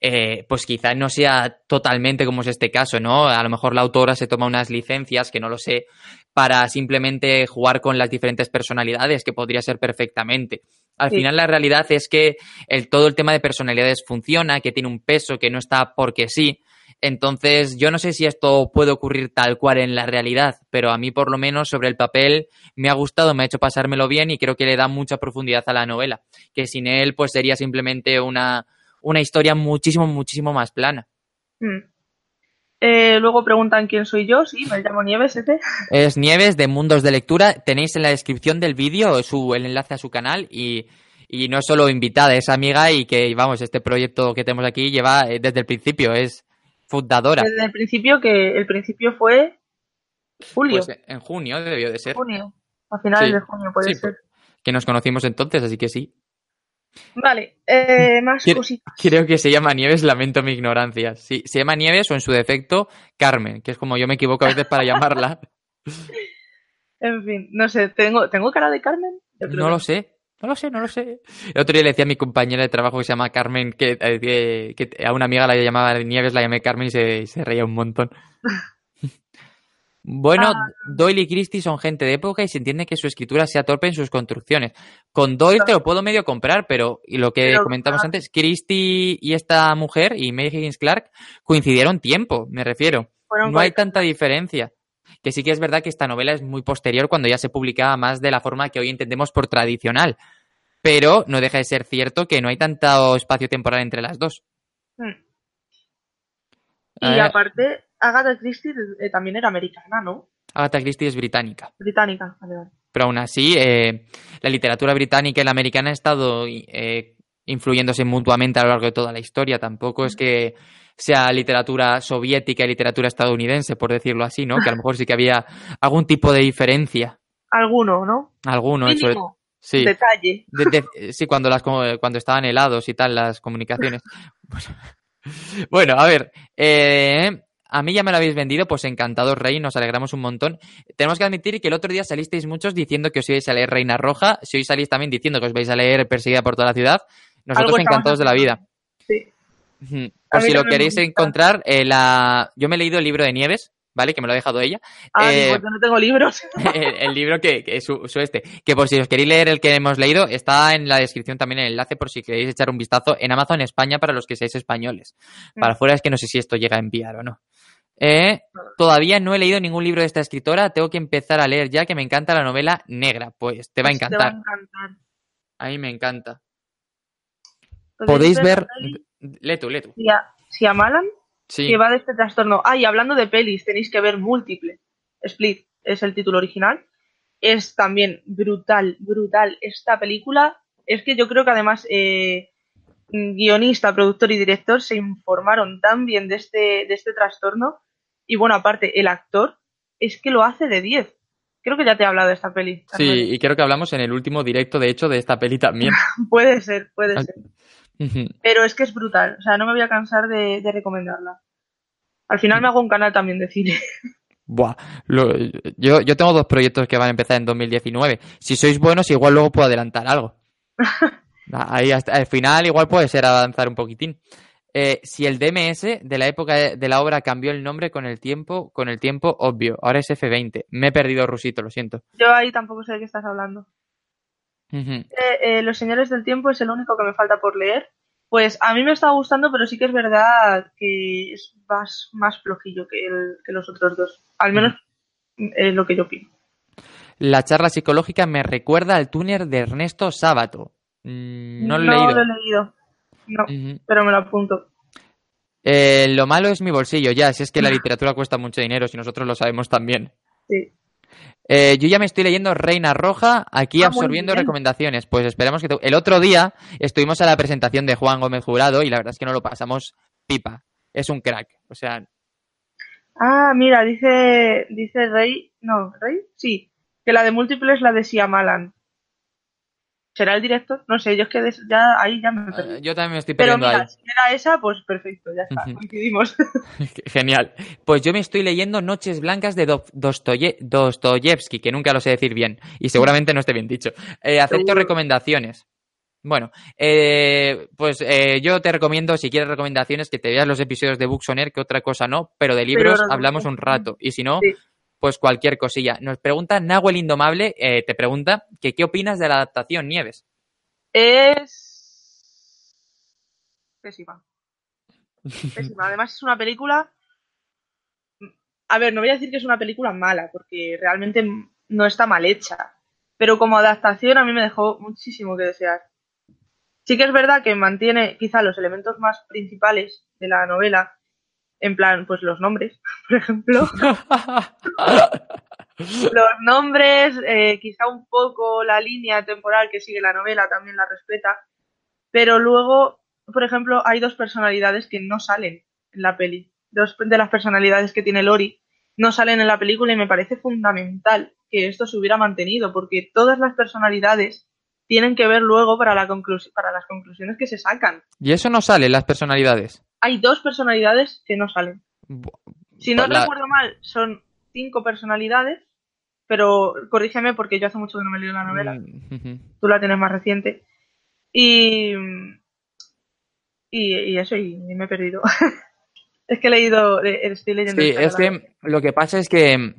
eh, pues quizá no sea totalmente como es este caso, ¿no? A lo mejor la autora se toma unas licencias, que no lo sé, para simplemente jugar con las diferentes personalidades, que podría ser perfectamente. Al Sí. final la realidad es que el, todo el tema de personalidades funciona, que tiene un peso, que no está porque sí. Entonces, yo no sé si esto puede ocurrir tal cual en la realidad, pero a mí por lo menos sobre el papel me ha gustado, me ha hecho pasármelo bien y creo que le da mucha profundidad a la novela, que sin él pues sería simplemente una, una historia muchísimo, muchísimo más plana. Mm. Eh, luego preguntan quién soy yo, sí, me llamo Nieves, Ete. Es Nieves de Mundos de Lectura, tenéis en la descripción del vídeo su, el enlace a su canal y, y no es solo invitada, es amiga y que, vamos, este proyecto que tenemos aquí lleva eh, desde el principio, es fundadora. Desde el principio, que el principio fue julio. Pues en junio debió de ser, junio. A finales Sí. de junio puede Sí, ser. que nos conocimos entonces, así que sí. Vale, eh, más ¿Quiere- cositas. Creo que se llama Nieves, lamento mi ignorancia. Sí, se llama Nieves o en su defecto Carmen, que es como yo me equivoco a veces para (laughs) llamarla. En fin, no sé, ¿tengo, ¿tengo cara de Carmen? Yo creo No que lo sé, no lo sé, no lo sé. El otro día le decía a mi compañera de trabajo que se llama Carmen, que, eh, que- que a una amiga la llamaba Nieves, la llamé Carmen y se, se reía un montón. (laughs) Bueno, Ah. Doyle y Christie son gente de época y se entiende que su escritura sea torpe en sus construcciones. Con Doyle te lo puedo medio comprar, pero y lo que Pero, comentamos ah. antes, Christie y esta mujer y Mary Higgins Clark coincidieron tiempo, me refiero. No hay tanta diferencia. Que sí que es verdad que esta novela es muy posterior cuando ya se publicaba más de la forma que hoy entendemos por tradicional. Pero no deja de ser cierto que no hay tanto espacio temporal entre las dos. Mm. A Y aparte, Agatha Christie eh, también era americana, ¿no? Agatha Christie es británica. Británica, vale, vale. Pero aún así, eh, la literatura británica y la americana han estado eh, influyéndose mutuamente a lo largo de toda la historia. Tampoco es que sea literatura soviética y literatura estadounidense, por decirlo así, ¿no? Que a lo mejor sí que había algún tipo de diferencia. (laughs) Alguno, ¿no? Alguno, sobre- sí. detalle. De- de- sí, cuando las cuando estaban helados y tal, las comunicaciones. (laughs) Bueno, a ver, eh, a mí ya me lo habéis vendido, pues encantado, Rey, nos alegramos un montón. Tenemos que admitir que el otro día salisteis muchos diciendo que os ibais a leer Reina Roja, si hoy salís también diciendo que os vais a leer Perseguida por toda la ciudad, nosotros encantados de la vida. Sí. Por si lo queréis encontrar, eh, la... yo me he leído el libro de Nieves, ¿vale? Que me lo ha dejado ella. Ah, Eh, pues yo no tengo libros. (laughs) el, el libro que, que es su, su este. Que por si os queréis leer el que hemos leído, está en la descripción también el enlace por si queréis echar un vistazo en Amazon España para los que seáis españoles. Para Mm. fuera es que no sé si esto llega a enviar o no. Eh, todavía no he leído ningún libro de esta escritora, tengo que empezar a leer ya que me encanta la novela negra. Pues te va a Pues encantar. Te va a encantar. A mí me encanta. Podéis Podéis ver... Lee tú, lee tú. Sia- Siamalan, Sí. que va de este trastorno. Ah, y hablando de pelis, tenéis que ver Múltiple. Split es el título original. Es también brutal, brutal esta película. Es que yo creo que además eh, guionista, productor y director se informaron tan bien de este, de este trastorno. Y bueno, aparte, el actor es que lo hace de 10. Creo que ya te he hablado de esta peli. Sí, Carmen. y creo que hablamos en el último directo, de hecho, de esta peli también. (laughs) Puede ser, puede Ah. Pero es que es brutal. O sea, no me voy a cansar de, de recomendarla. Al final me hago un canal también de cine. (laughs) Buah, lo- yo, yo tengo dos proyectos que van a empezar en 2019. Si sois buenos, igual luego puedo adelantar algo. (laughs) Ahí hasta al final igual puede ser avanzar un poquitín. Eh, si el DMS de la época de, de la obra cambió el nombre con el tiempo, con el tiempo obvio. Ahora es F20. Me he perdido Rusito, lo siento. Yo ahí tampoco sé de qué estás hablando. Eh, eh, Los Señores del Tiempo es el único que me falta por leer. Pues a mí me está gustando, pero sí que es verdad que es más, más flojillo que, el- que los otros dos. Al menos es lo que yo opino. La charla psicológica me recuerda al túnel de Ernesto Sábato. Mm, no lo he leído. lo he leído. No, pero me lo apunto. Eh, lo malo es mi bolsillo, ya, si es que la (laughs) literatura cuesta mucho dinero, si nosotros lo sabemos también. Sí. Eh, yo ya me estoy leyendo Reina Roja, aquí Ah, absorbiendo bien. recomendaciones. Pues esperemos que... te- El otro día estuvimos a la presentación de Juan Gómez Jurado y la verdad es que no lo pasamos pipa. Es un crack. O sea, Ah, mira, dice, dice Rey, no, Rey, sí, que la de múltiples es la de Siamalan. ¿Será el director? No sé, yo es que ya ahí ya me perdí. eh, yo también me estoy Pero perdiendo mira, ahí. si era esa, pues perfecto, ya está, coincidimos. (laughs) (laughs) Genial. Pues yo me estoy leyendo Noches Blancas de Do- Dostoye- Dostoyevsky, que nunca lo sé decir bien, y seguramente no esté bien dicho. Eh, acepto recomendaciones. Bueno, eh, pues eh, yo te recomiendo, si quieres recomendaciones, que te veas los episodios de Books on Air, que otra cosa no, pero de libros Pero- hablamos un rato. Y si no, Sí. Pues cualquier cosilla. Nos pregunta Nahuel Indomable, eh, te pregunta que qué opinas de la adaptación Nieves. Es pésima. Pésima. Además es una película. A ver, no voy a decir que es una película mala, porque realmente no está mal hecha. Pero como adaptación a mí me dejó muchísimo que desear. Sí que es verdad que mantiene quizá los elementos más principales de la novela, en plan, pues los nombres, (laughs) por ejemplo. (laughs) los nombres, eh, quizá un poco la línea temporal que sigue la novela también la respeta, pero luego, por ejemplo, hay dos personalidades que no salen en la peli. Dos de las personalidades que tiene Lori no salen en la película y me parece fundamental que esto se hubiera mantenido, porque todas las personalidades tienen que ver luego para, la para las conclusiones que se sacan. y eso no sale en las personalidades. Hay dos personalidades que no salen. Si no La- recuerdo mal, son cinco personalidades, pero corrígeme porque yo hace mucho que no me leo la novela. Mm. Tú la tienes más reciente. Y, y, y eso, y, me he perdido. (laughs) es que he leído, eh, estoy leyendo. Sí, es que lo que pasa es que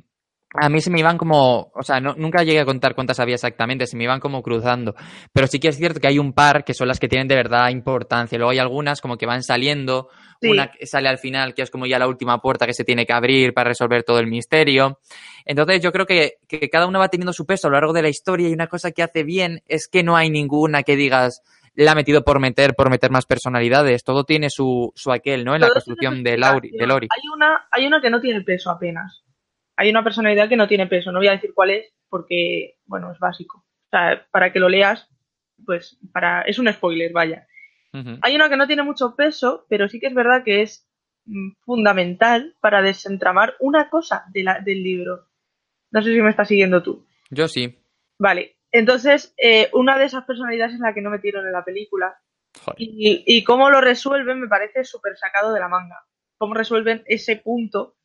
a mí se me iban como, o sea, no- nunca llegué a contar cuántas había exactamente, se me iban como cruzando. Pero sí que es cierto que hay un par que son las que tienen de verdad importancia. Luego hay algunas como que van saliendo, Sí. una que sale al final, que es como ya la última puerta que se tiene que abrir para resolver todo el misterio. Entonces yo creo que, que cada una va teniendo su peso a lo largo de la historia y una cosa que hace bien es que no hay ninguna que digas la ha metido por meter, por meter más personalidades. Todo tiene su, su aquel, ¿no? En la construcción de, Lauri, de. Lori. Hay una, hay una que no tiene peso apenas. Hay una personalidad que no tiene peso. No voy a decir cuál es porque, bueno, es básico. O sea, para que lo leas, pues, para, es un spoiler, vaya. Hay una que no tiene mucho peso, pero sí que es verdad que es mm, fundamental para desentramar una cosa de la- del libro. No sé si me estás siguiendo tú. Yo sí. Vale, entonces eh, una de esas personalidades es la que no metieron en la película. Y, y cómo lo resuelven me parece súper sacado de la manga. Cómo resuelven ese punto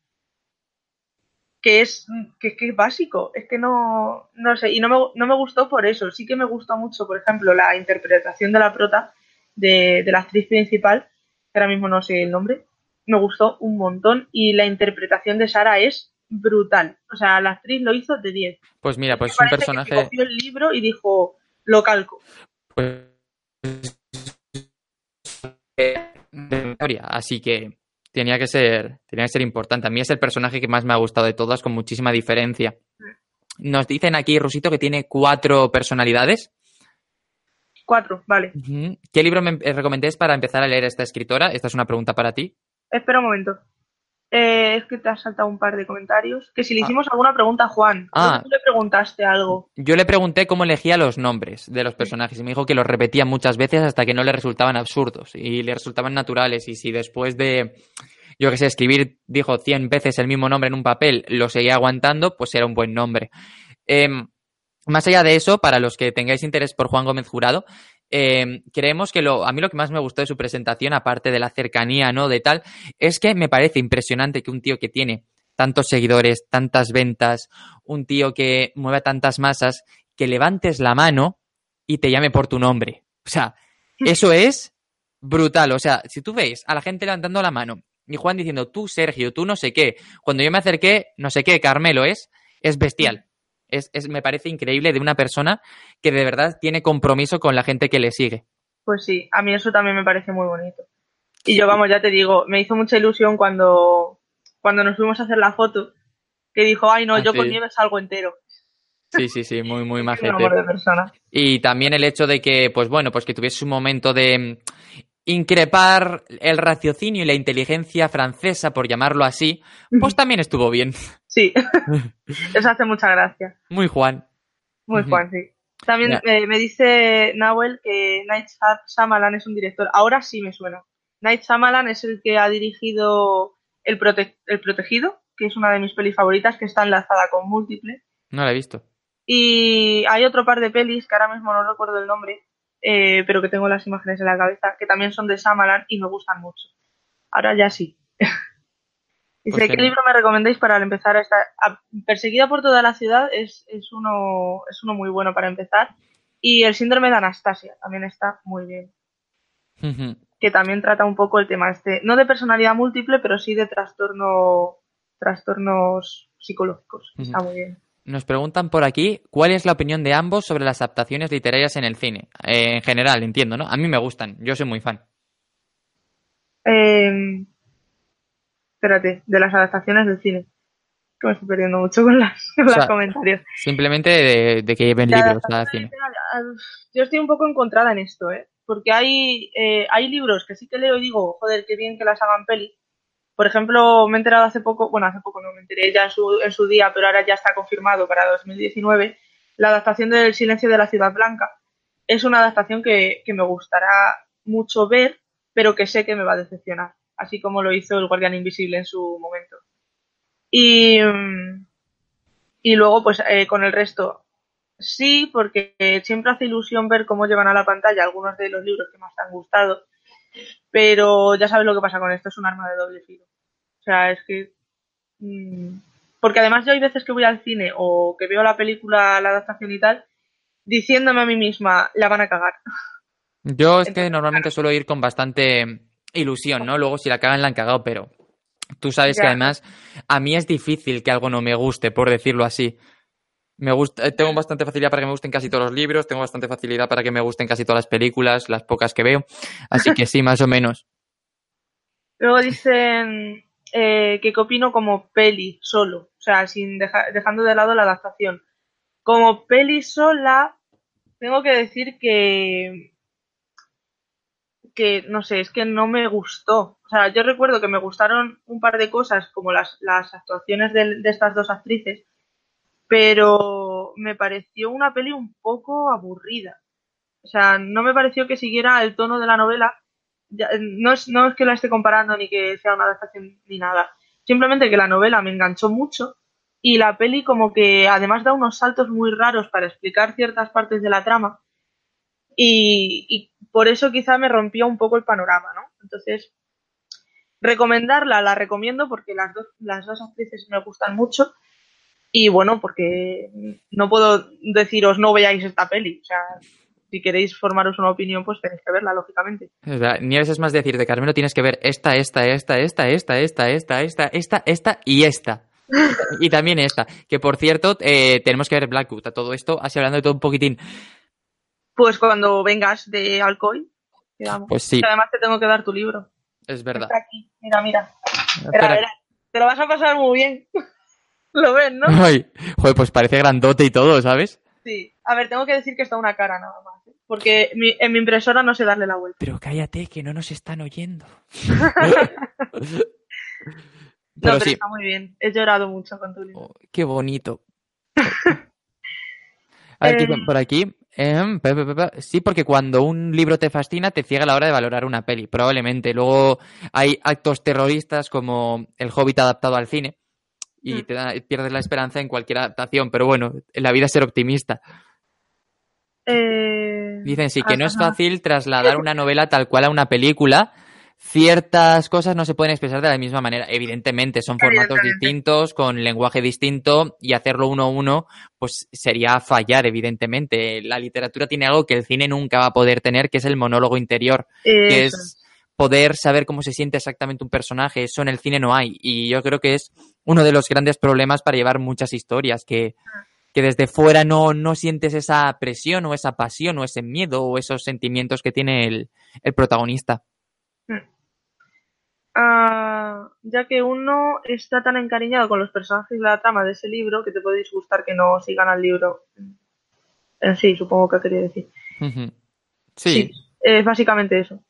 que es, que, que es básico. Es que no, no sé, y no me, no me gustó por eso. Sí que me gustó mucho, por ejemplo, la interpretación de la prota, de, de la actriz principal, que ahora mismo no sé el nombre. Me gustó un montón y la interpretación de Sara es brutal. O sea, la actriz lo hizo de 10. Pues mira, pues es un parece que personaje. cogió el libro y dijo, lo calco. pues, de memoria, así que tenía que ser tenía que ser importante. A mí es el personaje que más me ha gustado de todas, con muchísima diferencia. Nos dicen aquí, Rusito, que tiene cuatro personalidades. Cuatro, vale. ¿Qué libro me eh, recomendés para empezar a leer a esta escritora? Esta es una pregunta para ti. Espera un momento. Eh, es que te has saltado un par de comentarios. Que si le Ah. hicimos alguna pregunta a Juan. Ah. Tú le preguntaste algo. Yo le pregunté cómo elegía los nombres de los personajes y me dijo que los repetía muchas veces hasta que no le resultaban absurdos y le resultaban naturales. Y si después de, yo que sé, escribir, dijo 100 veces el mismo nombre en un papel, lo seguía aguantando, pues era un buen nombre. Em, más allá de eso, para los que tengáis interés por Juan Gómez Jurado, em, creemos que lo, a mí lo que más me gustó de su presentación, aparte de la cercanía, ¿no? De tal, es que me parece impresionante que un tío que tiene tantos seguidores, tantas ventas, un tío que mueve tantas masas, que levantes la mano y te llame por tu nombre. O sea, eso es brutal. O sea, si tú ves a la gente levantando la mano y Juan diciendo tú, Sergio, tú no sé qué, cuando yo me acerqué, no sé qué, Carmelo es, es bestial. Es, es, me parece increíble de una persona que de verdad tiene compromiso con la gente que le sigue. Pues sí, a mí eso también me parece muy bonito. Y yo, vamos, ya te digo, me hizo mucha ilusión cuando, cuando nos fuimos a hacer la foto, que dijo, ay no, Ah, yo con nieve salgo entero. Sí, sí, sí, muy, muy (laughs) majete. Y también el hecho de que, pues bueno, pues que tuviese un momento de mm, increpar el raciocinio y la inteligencia francesa, por llamarlo así, pues también estuvo bien. Sí, (laughs) eso hace mucha gracia. Muy Juan. Muy. Juan, sí. También eh, me dice Nahuel que Night Shyamalan es un director. Ahora sí me suena. Night Shyamalan es el que ha dirigido El, Prote- el Protegido, que es una de mis pelis favoritas, que está enlazada con Múltiple. No la he visto. Y hay otro par de pelis, que ahora mismo no recuerdo el nombre, eh, pero que tengo las imágenes en la cabeza, que también son de Shyamalan y me gustan mucho. Ahora ya sí. (laughs) Dice, ¿qué libro me recomendéis para empezar a estar a- Perseguida por toda la ciudad es, es, uno, es uno muy bueno para empezar. Y el síndrome de Anastasia también está muy bien. Que también trata un poco el tema este, no de personalidad múltiple, pero sí de trastorno, trastornos psicológicos. Está muy bien. Nos preguntan por aquí cuál es la opinión de ambos sobre las adaptaciones literarias en el cine. Eh, en general, entiendo, ¿no? A mí me gustan, yo soy muy fan. Eh, espérate, de las adaptaciones del cine. Que me estoy perdiendo mucho con, las, con O sea, los comentarios. Simplemente de, de que lleven La libros cine. Yo estoy un poco encontrada en esto, ¿eh? Porque hay, eh, hay libros que sí que leo y digo, joder, qué bien que las hagan peli. Por ejemplo, me he enterado hace poco, bueno, hace poco no me enteré ya en su, en su día, pero ahora ya está confirmado para 2019, la adaptación del Silencio de la Ciudad Blanca. Es una adaptación que, que me gustará mucho ver, pero que sé que me va a decepcionar, así como lo hizo El Guardián Invisible en su momento. Y, y luego, pues eh, con el resto, sí, porque siempre hace ilusión ver cómo llevan a la pantalla algunos de los libros que más te han gustado, pero ya sabes lo que pasa con esto, es un arma de doble filo. O sea, es que... mm, porque además yo hay veces que voy al cine o que veo la película, la adaptación y tal, diciéndome a mí misma, la van a cagar. Yo es que normalmente suelo ir con bastante ilusión, ¿no? Luego si la cagan, la han cagado, pero tú sabes que además a mí es difícil que algo no me guste, por decirlo así. Me gusta, eh, tengo bastante facilidad para que me gusten casi todos los libros, tengo bastante facilidad para que me gusten casi todas las películas, las pocas que veo. Así que sí, más o menos. (laughs) Luego dicen eh, que qué opino como peli solo, o sea, sin deja- dejando de lado la adaptación. Como peli sola, tengo que decir que que no sé, es que no me gustó. O sea, yo recuerdo que me gustaron un par de cosas, como las, las actuaciones de, de estas dos actrices, pero me pareció una peli un poco aburrida. O sea, no me pareció que siguiera el tono de la novela. Ya, no, es, no es que la esté comparando ni que sea una adaptación ni nada. Simplemente que la novela me enganchó mucho y la peli como que además da unos saltos muy raros para explicar ciertas partes de la trama y, y por eso quizá me rompió un poco el panorama, ¿no? Entonces, recomendarla la recomiendo porque las dos, las dos actrices me gustan mucho y bueno, porque no puedo deciros no veáis esta peli, o sea, si queréis formaros una opinión, pues tenéis que verla, lógicamente. O sea, Nieves es más decir, de Carmelo tienes que ver esta, esta, esta, esta, esta, esta, esta, esta, esta, esta y esta. (laughs) Y también esta. Que por cierto, eh, tenemos que ver Blackwood. A todo esto, así hablando de todo un poquitín. Pues cuando vengas de Alcoy, digamos. Pues sí, además te tengo que dar tu libro. es verdad. Está aquí, mira, mira. Espera, Espera. espera. Te lo vas a pasar muy bien. (laughs) Lo ves, ¿no? Ay, joder, pues parece grandote y todo, ¿sabes? Sí. A ver, tengo que decir que está una cara nada más. ¿eh? Porque mi- en mi impresora no sé darle la vuelta. Pero cállate, que no nos están oyendo. (laughs) (laughs) no, Pero pero sí, está muy bien. He llorado mucho con tu libro. Oh, qué bonito. A ver, Eh. dicen por aquí. Em, pe, pe, pe, pe. Sí, porque cuando un libro te fascina, te ciega a la hora de valorar una peli, probablemente. Luego hay actos terroristas como El Hobbit adaptado al cine y Mm. te da- pierdes la esperanza en cualquier adaptación, pero bueno, en la vida es ser optimista. Eh, Dicen sí, que no es fácil trasladar una novela tal cual a una película. Ciertas cosas no se pueden expresar de la misma manera. Evidentemente, son formatos distintos, con lenguaje distinto, y hacerlo uno a uno, pues sería fallar, evidentemente. La literatura tiene algo que el cine nunca va a poder tener, que es el monólogo interior, que es poder saber cómo se siente exactamente un personaje. Eso en el cine no hay. Y yo creo que es uno de los grandes problemas para llevar muchas historias, que, que desde fuera no, no sientes esa presión o esa pasión o ese miedo o esos sentimientos que tiene el, el protagonista. Ah, ya que uno está tan encariñado con los personajes de la trama de ese libro que te puede disgustar que no sigan al libro en sí, supongo que quería decir. Sí, es básicamente eso.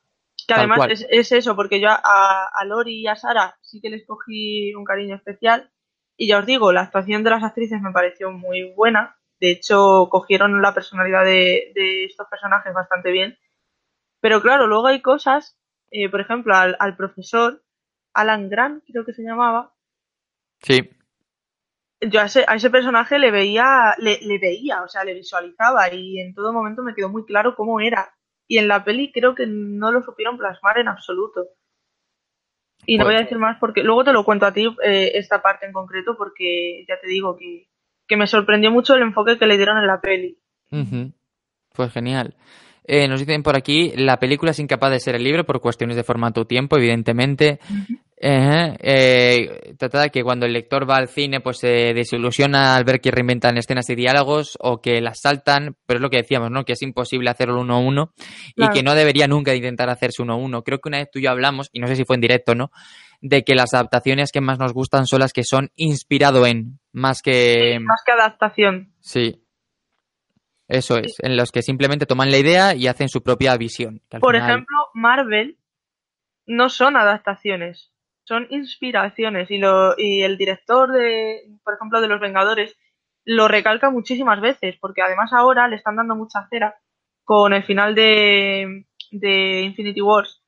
Que Tal además es, es eso, porque yo a, a Lori y a Sara sí que les cogí un cariño especial. Y ya os digo, la actuación de las actrices me pareció muy buena. De hecho, cogieron la personalidad de, de estos personajes bastante bien. Pero claro, luego hay cosas, eh, por ejemplo, al, al profesor, Alan Grant, creo que se llamaba, sí. yo a ese, a ese personaje le veía, le, le veía, o sea, le visualizaba y en todo momento me quedó muy claro cómo era. Y en la peli creo que no lo supieron plasmar en absoluto. Y no Pues- voy a decir más porque luego te lo cuento a ti eh, esta parte en concreto porque ya te digo que, que me sorprendió mucho el enfoque que le dieron en la peli. Ujú. Pues genial. Eh, nos dicen por aquí, la película es incapaz de ser el libro por cuestiones de formato o tiempo, evidentemente. Ejé, eh, trata de que cuando el lector va al cine, pues se desilusiona al ver que reinventan escenas y diálogos o que las saltan, pero es lo que decíamos, ¿no? Que es imposible hacerlo uno a uno y que no debería nunca intentar hacerse uno a uno. Creo que una vez tú y yo hablamos, y no sé si fue en directo, ¿no? De que las adaptaciones que más nos gustan son las que son inspirado en, más que... Más que adaptación. Sí. Eso es, en los que simplemente toman la idea y hacen su propia visión. Por final- ejemplo, Marvel no son adaptaciones, son inspiraciones y, lo, y el director de, por ejemplo, de Los Vengadores lo recalca muchísimas veces porque además ahora le están dando mucha cera con el final de, de Infinity Wars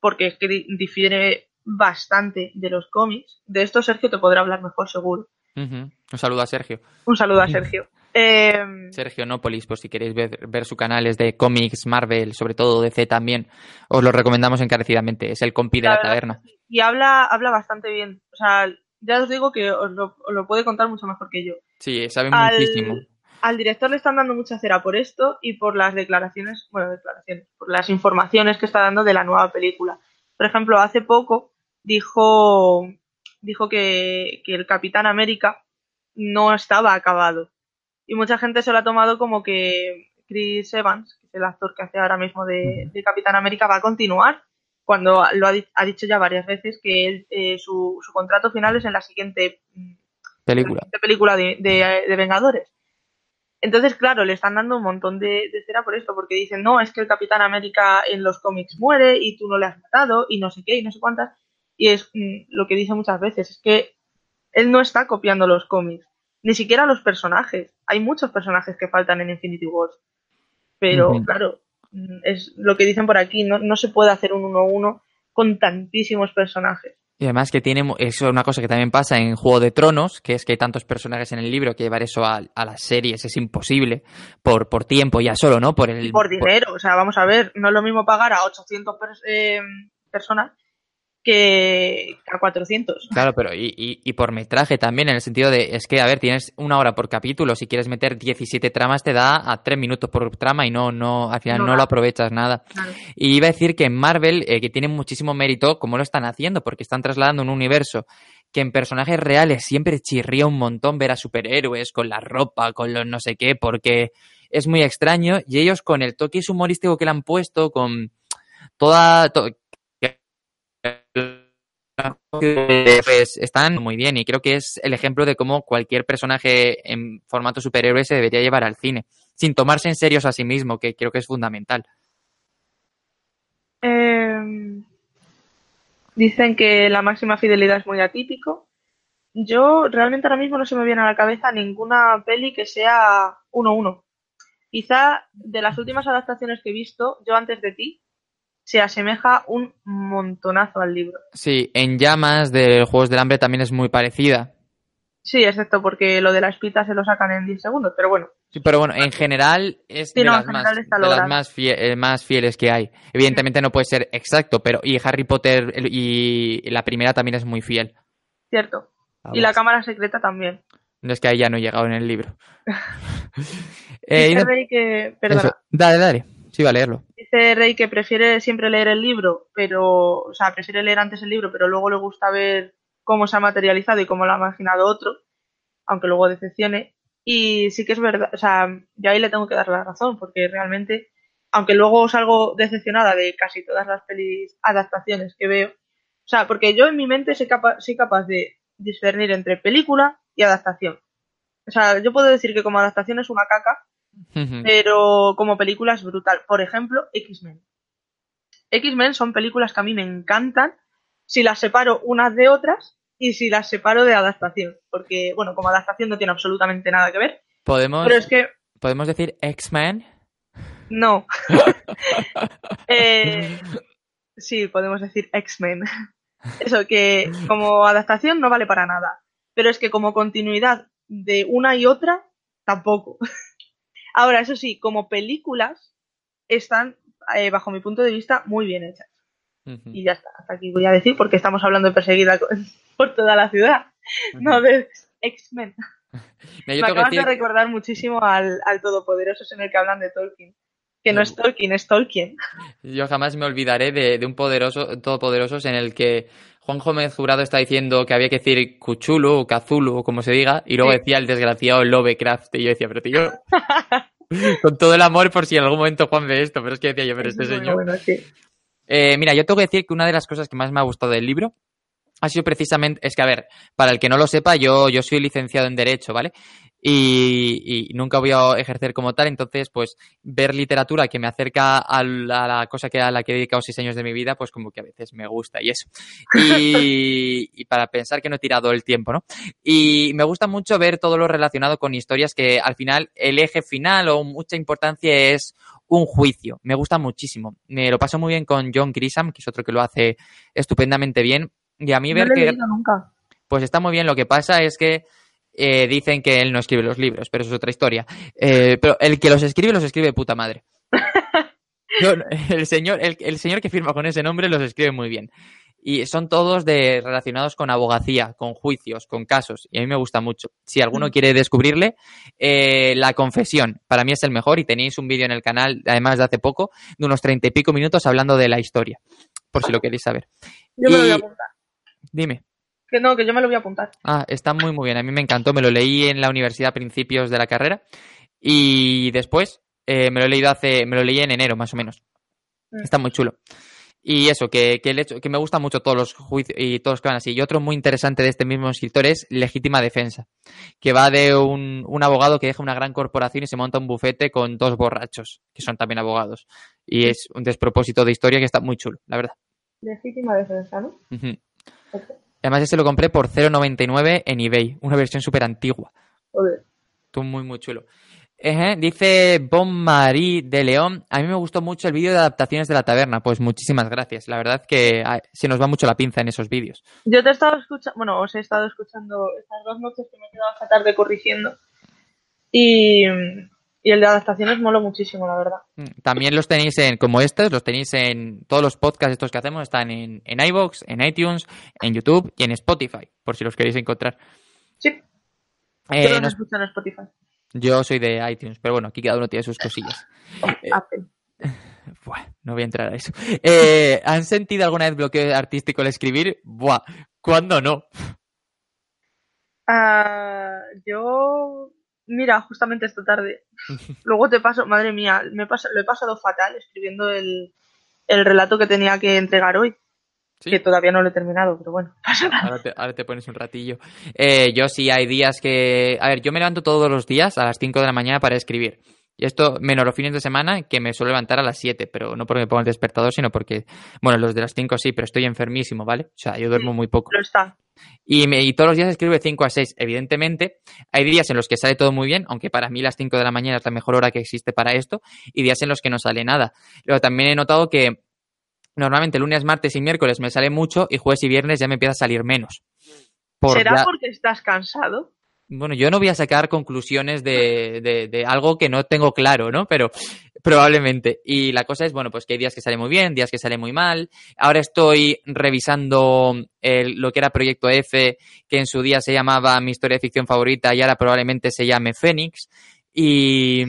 porque es que di- difiere bastante de los cómics. De esto Sergio te podrá hablar mejor seguro. Un saludo a Sergio. Un saludo a Sergio. (laughs) Eh, Sergio Nópolis, por si queréis ver, ver su canal, es de cómics, Marvel, sobre todo DC también. Os lo recomendamos encarecidamente. Es el compi de La taberna. y habla, habla bastante bien. O sea, ya os digo que os lo, os lo puede contar mucho mejor que yo. Sí, sabe Al- muchísimo. Al director le están dando mucha cera por esto y por las declaraciones, bueno, declaraciones, por las informaciones que está dando de la nueva película. Por ejemplo, hace poco dijo, dijo que, que el Capitán América no estaba acabado. Y mucha gente se lo ha tomado como que Chris Evans, que es el actor que hace ahora mismo de, de Capitán América, va a continuar, cuando lo ha, ha dicho ya varias veces que él, eh, su, su contrato final es en la siguiente mm, Película. de película de, de- de Vengadores. Entonces, claro, le están dando un montón de, de cera por esto, porque dicen, no, es que el Capitán América en los cómics muere y tú no le has matado y no sé qué y no sé cuántas. Y es mm, lo que dice muchas veces, es que él no está copiando los cómics, ni siquiera los personajes. Hay muchos personajes que faltan en Infinity Wars. Pero, claro, mm, es lo que dicen por aquí, no, no se puede hacer un 1-1 con tantísimos personajes. Y además que tiene, eso es una cosa que también pasa en Juego de Tronos, que es que hay tantos personajes en el libro que llevar eso a, a las series es imposible por, por tiempo ya solo, ¿no? Por el y por dinero. O sea, vamos a ver, no es lo mismo pagar a 800 pers- eh, personas que a 400. Claro, pero y, y, y por metraje también, en el sentido de, es que, a ver, tienes una hora por capítulo, si quieres meter 17 tramas te da a 3 minutos por trama y no, no, al final No lo aprovechas nada. Claro. Y iba a decir que en Marvel, eh, que tiene muchísimo mérito, como lo están haciendo, porque están trasladando un universo que en personajes reales siempre chirría un montón ver a superhéroes con la ropa, con los no sé qué, porque es muy extraño, y ellos con el toque humorístico que le han puesto, con toda... to- (laughs) pues están muy bien y creo que es el ejemplo de cómo cualquier personaje en formato superhéroe se debería llevar al cine, sin tomarse en serio a sí mismo, que creo que es fundamental. Eh, dicen que la máxima fidelidad es muy atípico. Yo realmente ahora mismo no se me viene a la cabeza ninguna peli que sea 1-1. Quizá de las últimas adaptaciones que he visto, yo antes de ti, se asemeja un montonazo al libro. Sí, en llamas de Juegos del Hambre también es muy parecida. Sí, excepto porque lo de la espita se lo sacan en 10 segundos, pero bueno. Sí, pero bueno, en general es Sí, de, no, las, más, de las logrado. más, fie- eh, más fieles que hay. Evidentemente no puede ser exacto, pero y Harry Potter y la primera también es muy fiel. Cierto. Ah, Y la cámara secreta también. No es que ahí ya no he llegado en el libro. (laughs) Eh, Dice y no- Rey que, perdona, eso. Dale, dale. Sí, va a leerlo. dice Rey que prefiere siempre leer el libro, pero, o sea, prefiere leer antes el libro, pero luego le gusta ver cómo se ha materializado y cómo lo ha imaginado otro, aunque luego decepcione. Y sí que es verdad, o sea, yo ahí le tengo que dar la razón, porque realmente, aunque luego salgo decepcionada de casi todas las pelis adaptaciones que veo, sea, porque yo en mi mente soy capaz, soy capaz de discernir entre película y adaptación. O sea, yo puedo decir que como adaptación es una caca, Pero como película es brutal. Por ejemplo, X-Men. X-Men son películas que a mí me encantan si las separo unas de otras y si las separo de adaptación. Porque, bueno, como adaptación no tiene absolutamente nada que ver. ¿Podemos, Pero es que, ¿Podemos decir X-Men? no. (laughs) (laughs) Eh, sí, podemos decir X-Men. (laughs) Eso, que como adaptación no vale para nada. Pero es que como continuidad de una y otra, tampoco. Ahora, eso sí, como películas, están, eh, bajo mi punto de vista, muy bien hechas. Y ya está, hasta aquí voy a decir porque estamos hablando de perseguida (laughs) por toda la ciudad, no de X-Men. (laughs) Me que acabas decir- de recordar muchísimo al, al Todopoderoso en el que hablan de Tolkien. Que no Me es Tolkien, es Tolkien. Yo jamás me olvidaré de, de un poderoso, todopoderosos en el que Juan Gómez Jurado está diciendo que había que decir Cuchulu o Cazulu o como se diga, y luego Sí. decía el desgraciado Lovecraft. Y yo decía, pero tío, (laughs) con todo el amor por si en algún momento Juan ve esto, pero es que decía yo, pero este Bueno, señor. bueno, sí. Eh, mira, yo tengo que decir que una de las cosas que más me ha gustado del libro ha sido precisamente, es que a ver, para el que no lo sepa, yo, yo soy licenciado en Derecho, ¿vale? Y, y nunca voy a ejercer como tal, entonces, pues, ver literatura que me acerca a la, a la cosa que a la que he dedicado seis años de mi vida, pues como que a veces me gusta y eso. Y, (laughs) y para pensar que no he tirado el tiempo, ¿no? Y me gusta mucho ver todo lo relacionado con historias que al final el eje final o mucha importancia es un juicio. Me gusta muchísimo. Me lo paso muy bien con John Grisham, que es otro que lo hace estupendamente bien. Y a mí No ver lo he que nunca. pues está muy bien. Lo que pasa es que eh, dicen que él no escribe los libros, pero eso es otra historia. Eh, pero el que los escribe, los escribe de puta madre. (laughs) Yo- el, señor, el, el señor que firma con ese nombre los escribe muy bien. Y son todos de, relacionados con abogacía, con juicios, con casos. Y a mí me gusta mucho. Si alguno Mm. quiere descubrirle, eh, La Confesión, para mí es el mejor. Y tenéis un vídeo en el canal, además de hace poco, de unos treinta y pico minutos hablando de la historia. Por si lo (laughs) queréis saber. Yo me lo voy a apuntar. Dime. Que no, que yo me lo voy a apuntar. Ah, está muy muy bien. A mí me encantó. Me lo leí en la universidad a principios de la carrera y después eh, me lo he leído hace, me lo leí en enero más o menos. Mm. Está muy chulo. Y eso, que, que el hecho, que me gusta mucho todos los juicios y todos los que van así. Y otro muy interesante de este mismo escritor es Legítima Defensa, que va de un, un abogado que deja una gran corporación y se monta un bufete con dos borrachos, que son también abogados. Y es un despropósito de historia que está muy chulo, la verdad. Legítima defensa, ¿no? Ok. Además, este lo compré por 0,99 en eBay, una versión súper antigua. Joder. Tú muy, muy chulo. Ejé, dice Bon Marie de León. A mí me gustó mucho el vídeo de adaptaciones de la taberna. Pues muchísimas gracias. La verdad que ah, se nos va mucho la pinza en esos vídeos. Yo te he estado escuchando, bueno, os he estado escuchando estas dos noches que me he quedado esta tarde corrigiendo. Y, y el de adaptaciones molo muchísimo, la verdad. Mm, También los tenéis en, como estos, los tenéis en todos los podcasts estos que hacemos. Están en, en iVoox, en iTunes, en YouTube y en Spotify, por si los queréis encontrar. Sí, Eh, los nos- escucho en Spotify. yo soy de iTunes, pero bueno, aquí cada uno tiene sus cosillas. Eh, (laughs) Apple. (laughs) Buah, no voy a entrar a eso. Eh, ¿Han sentido alguna vez bloqueo artístico al escribir? Buah, ¿cuándo no? Ah, yo, mira, justamente esta tarde. (laughs) Luego te paso, madre mía, me he pas- lo he pasado fatal escribiendo el, el relato que tenía que entregar hoy, Sí. que todavía no lo he terminado, pero bueno, (laughs) pasa nada. Ahora te, ahora te pones un ratillo. Eh, yo sí hay días que... A ver, yo me levanto todos los días a las 5 de la mañana para escribir. Y esto, menos los fines de semana, que me suelo levantar a las 7, pero no porque me ponga el despertador, sino porque, bueno, los de las 5 sí, pero estoy enfermísimo, ¿vale? O sea, yo duermo muy poco. Pero está. Y, me- y todos los días escribo de 5 a 6. Evidentemente, hay días en los que sale todo muy bien, aunque para mí las 5 de la mañana es la mejor hora que existe para esto, y días en los que no sale nada. Luego también he notado que normalmente lunes, martes y miércoles me sale mucho y jueves y viernes ya me empieza a salir menos. Por ¿Será porque estás cansado? Bueno, yo no voy a sacar conclusiones de, de- de algo que no tengo claro, ¿no? Pero probablemente. Y la cosa es, bueno, pues que hay días que sale muy bien, días que sale muy mal. Ahora estoy revisando lo que era Proyecto F, que en su día se llamaba Mi historia de ficción favorita y ahora probablemente se llame Fénix. Y,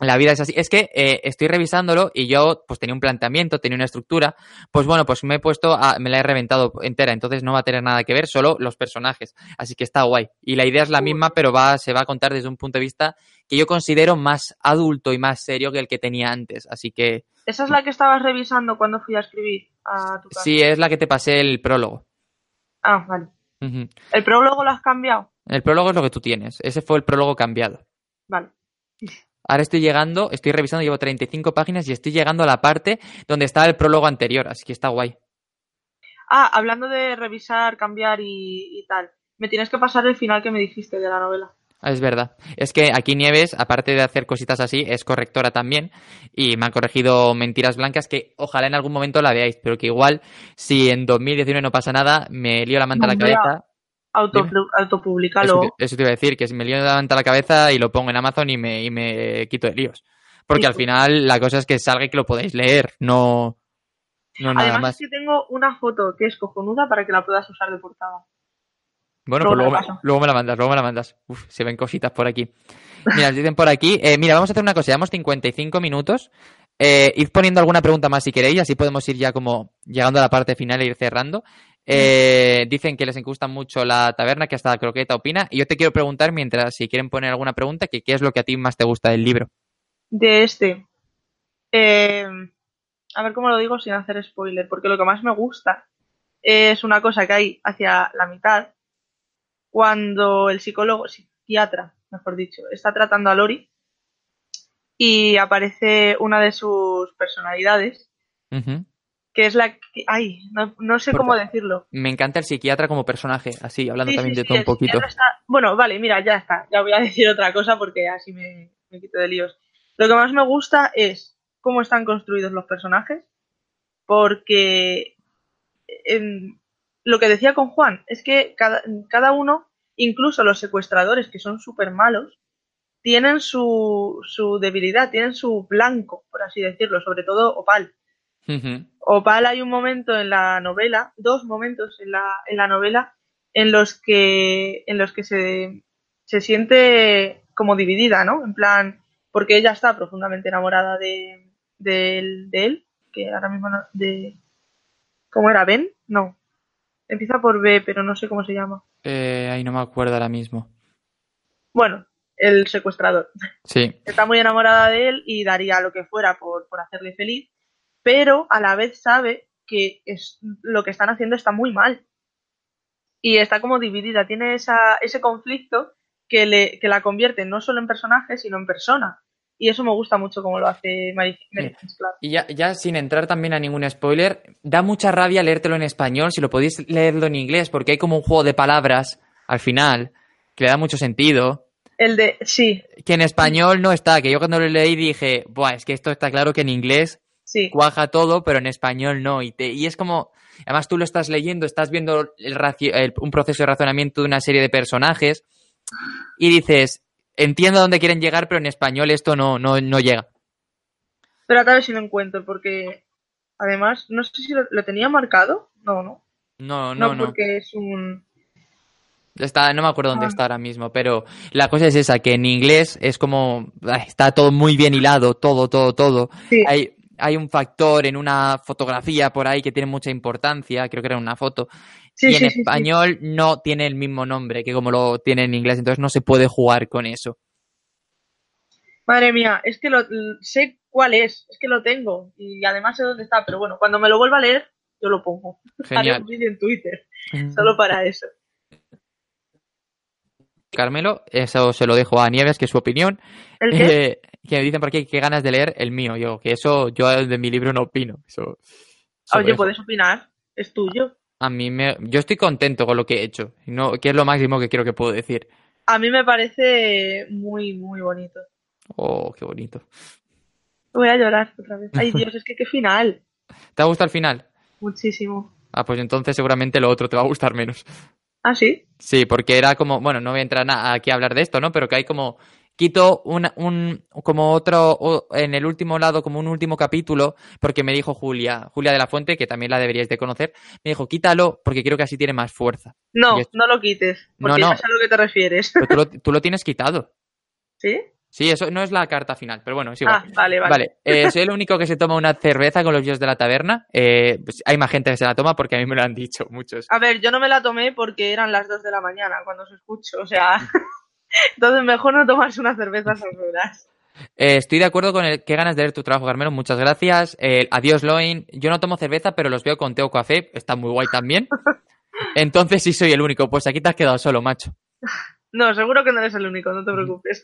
la vida es así. Es que eh, estoy revisándolo y yo pues tenía un planteamiento, tenía una estructura. Pues bueno, pues me he puesto, a, me la he reventado entera, entonces no va a tener nada que ver, solo los personajes. Así que está guay. Y la idea es la misma, pero va, se va a contar desde un punto de vista que yo considero más adulto y más serio que el que tenía antes. Así que... ¿Esa es la que estabas revisando cuando fui a escribir a tu casa? Sí, es la que te pasé el prólogo. Ah, vale. ¿El prólogo lo has cambiado? El prólogo es lo que tú tienes. Ese fue el prólogo cambiado. Vale. Ahora estoy llegando, estoy revisando, llevo 35 páginas y estoy llegando a la parte donde estaba el prólogo anterior, así que está guay. Ah, hablando de revisar, cambiar y, y tal. Me tienes que pasar el final que me dijiste de la novela. Ah, Es verdad. Es que aquí Nieves, aparte de hacer cositas así, es correctora también y me ha corregido mentiras blancas que ojalá en algún momento la veáis, pero que igual si en 2019 no pasa nada, me lío la manta a la cabeza. Autopublicalo. Eso te, eso te iba a decir, que si me lío la manta a la cabeza y lo pongo en Amazon y me, y me quito de líos. Porque Sí, al final la cosa es que salga y que lo podáis leer, no, no nada Además más. es que tengo una foto que es cojonuda para que la puedas usar de portada. Bueno, Luego pues luego, me- luego me la mandas, luego me la mandas. Uf, se ven cositas por aquí. Mira, dicen por aquí. eh, mira, vamos a hacer una cosa. Llevamos 55 minutos. Eh, id poniendo alguna pregunta más si queréis, así podemos ir ya como llegando a la parte final e ir cerrando. Eh, dicen que les gusta mucho la taberna, que hasta la croqueta opina. Y yo te quiero preguntar, mientras si quieren poner alguna pregunta, que qué es lo que a ti más te gusta del libro. De este. eh, a ver cómo lo digo sin hacer spoiler, porque lo que más me gusta es una cosa que hay hacia la mitad, cuando el psicólogo, psiquiatra, mejor dicho, está tratando a Lori y aparece una de sus personalidades. Que es la que... Ay, no, no sé cómo decirlo. Me encanta el psiquiatra como personaje, así, hablando Sí, también sí, de sí, todo un poquito. está- Bueno, vale, mira, ya está. Ya voy a (laughs) decir otra cosa porque así me, me quito de líos. Lo que más me gusta es cómo están construidos los personajes, porque em, lo que decía con Juan es que cada, cada uno, incluso los secuestradores que son súper malos, tienen su, su debilidad, tienen su blanco, por así decirlo, sobre todo Opal. Ujú. Opal hay un momento en la novela, dos momentos en la, en la novela, en los que, en los que se, se siente como dividida, ¿no? En plan, porque ella está profundamente enamorada de, de, él, de él, que ahora mismo no, de... ¿Cómo era? ¿Ben? No. Empieza por B, pero no sé cómo se llama. Eh, ahí no me acuerdo ahora mismo. Bueno, el secuestrador. Sí. está muy enamorada de él y daría lo que fuera por, por hacerle feliz, pero a la vez sabe que es, lo que están haciendo está muy mal. Y está como dividida, tiene esa, ese conflicto que, le, que la convierte no solo en personaje, sino en persona. Y eso me gusta mucho como lo hace Mary. Y ya, ya sin entrar también a ningún spoiler, da mucha rabia leértelo en español si lo podéis leerlo en inglés, porque hay como un juego de palabras al final que le da mucho sentido. El de, sí, Que en español no está, que yo cuando lo leí dije, Buah, es que esto está claro que en inglés sí, cuaja todo, pero en español no. Y, te, y es como, además tú lo estás leyendo, estás viendo el un proceso de razonamiento de una serie de personajes y dices, entiendo a dónde quieren llegar, pero en español esto no, no, no llega. pero a ver si lo encuentro, porque además, no sé si lo, lo tenía marcado. No, no. No, No, no, no. porque es un... Está, no me acuerdo dónde Ah. está ahora mismo, pero la cosa es esa, que en inglés es como, está todo muy bien hilado, todo, todo, todo. Sí, Hay, hay un factor en una fotografía por ahí que tiene mucha importancia, creo que era una foto, sí, y en sí, sí, sí. español no tiene el mismo nombre que como lo tiene en inglés, entonces no se puede jugar con eso. Madre mía, es que lo, sé cuál es, es que lo tengo y además sé dónde está, pero bueno, cuando me lo vuelva a leer, yo lo pongo. (laughs) Haré Genial. vídeo en Twitter, solo para eso. Carmelo, eso se lo dejo a Nieves, que es su opinión. ¿El qué? Eh, que me dicen por qué, qué ganas de leer el mío. Yo, que eso, yo de mi libro no opino. Eso, sobre Oye, eso. puedes opinar, es tuyo. A mí me, yo estoy contento con lo que he hecho. No, que es lo máximo que quiero que puedo decir. A mí me parece muy, muy bonito. Oh, qué bonito. Voy a llorar otra vez. Ay, (laughs) Dios, es que qué final. ¿Te ha gustado el final? Muchísimo. Ah, pues entonces seguramente lo otro te va a gustar menos. ¿Ah, sí? Sí, porque era como, bueno, no voy a entrar aquí a hablar de esto, ¿no? Pero que hay como, quito un, un, como otro, en el último lado, como un último capítulo, porque me dijo Julia, Julia de la Fuente, que también la deberíais de conocer, me dijo, quítalo, porque creo que así tiene más fuerza. No, no lo quites, No, porque no. ya sé a lo que te refieres. Pero tú lo, tú lo tienes quitado. ¿Sí? Sí, eso no es la carta final, pero bueno, es igual. Ah, vale, vale. Vale, eh, soy el único que se toma una cerveza con los vídeos de la taberna. Eh, pues hay más gente que se la toma porque a mí me lo han dicho muchos. A ver, yo no me la tomé porque eran las 2 de la mañana cuando se escucho, o sea... Entonces mejor no tomarse una cerveza horas. Eh, estoy de acuerdo con el qué ganas de ver tu trabajo, Carmelo. Muchas gracias. Eh, adiós, Loin. Yo no tomo cerveza, pero los veo con Teo Café. Está muy guay también. (laughs) Entonces sí soy el único. Pues aquí te has quedado solo, macho. No, seguro que no eres el único, no te preocupes.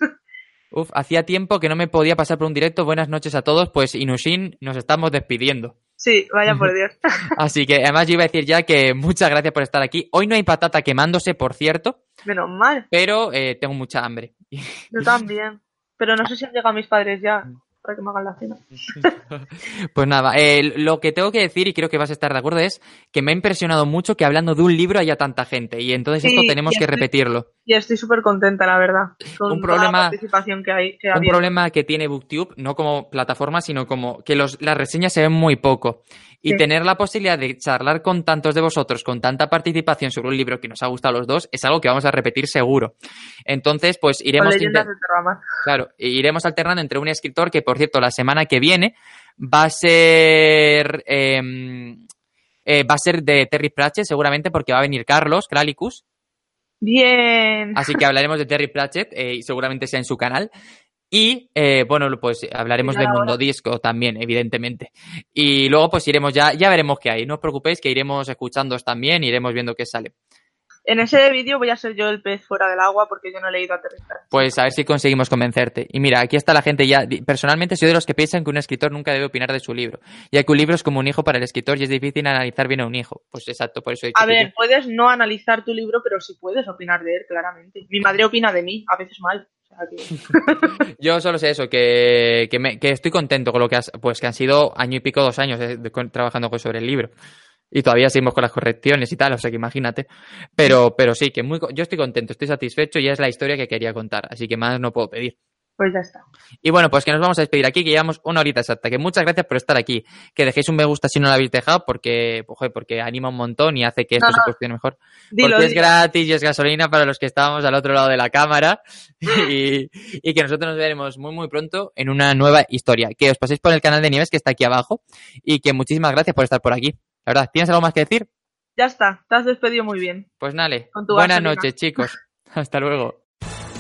Uf, hacía tiempo que no me podía pasar por un directo. Buenas noches a todos. Pues Inushin, nos estamos despidiendo. Sí, vaya por Dios. (laughs) Así que además yo iba a decir ya que muchas gracias por estar aquí. Hoy no hay patata quemándose, por cierto, Menos mal, pero eh, tengo mucha hambre. yo también. Pero no sé si han llegado mis padres ya para que me hagan la cena. (laughs) Pues nada, eh, lo que tengo que decir, y creo que vas a estar de acuerdo, es que me ha impresionado mucho que hablando de un libro haya tanta gente. Y entonces Sí, esto tenemos que estoy- repetirlo. Y estoy súper contenta, la verdad, con Un toda problema- la participación que hay. Que Un problema que tiene BookTube, no como plataforma, sino como que los, las reseñas se ven muy poco. Y Sí. tener la posibilidad de charlar con tantos de vosotros, con tanta participación sobre un libro que nos ha gustado a los dos, es algo que vamos a repetir seguro. Entonces, pues iremos, leyendas inter- Terramar. claro, iremos alternando entre un escritor que, por cierto, la semana que viene va a ser, em, eh, va a ser de Terry Pratchett, seguramente, porque va a venir Carlos Kralicus. Bien. Así que hablaremos de Terry Pratchett eh, y seguramente sea en su canal. Y eh, bueno, pues hablaremos de. Mundo Disco también, evidentemente. Y luego pues iremos ya, ya veremos qué hay. No os preocupéis que iremos escuchándoos también, iremos viendo qué sale. En ese vídeo voy a ser yo el pez fuera del agua porque yo no he leído Aterrizar. Pues a ver si conseguimos convencerte. Y mira, aquí está la gente ya. Personalmente soy de los que piensan que un escritor nunca debe opinar de su libro, ya que un libro es como un hijo para el escritor y es difícil analizar bien a un hijo. Pues exacto, por eso he dicho A ver, yo- puedes no analizar tu libro, pero sí puedes opinar de él, claramente. Mi madre opina de mí, a veces mal. (laughs) Yo solo sé eso, que, que, estoy contento con lo que has, pues que han sido año y pico, dos años eh, trabajando sobre el libro. Y todavía seguimos con las correcciones y tal, o sea que imagínate. Pero, pero sí, que muy, yo estoy contento, estoy satisfecho y es la historia que quería contar, así que más no puedo pedir. Pues ya está. Y bueno, pues que nos vamos a despedir aquí, que llevamos una horita exacta. Que muchas gracias por estar aquí. Que dejéis un me gusta si no lo habéis dejado, porque, pues, porque anima un montón y hace que esto No, se cuestione mejor. Dilo, porque es gratis y es gasolina para los que estábamos al otro lado de la cámara. (laughs) y, y que nosotros nos veremos muy, muy pronto en una nueva historia. Que os paséis por el canal de Nieves que está aquí abajo. Y que muchísimas gracias por estar por aquí. La verdad, ¿tienes algo más que decir? Ya está, te has despedido muy bien. Pues tu Buenas gasolina. noches, chicos. (laughs) Hasta luego.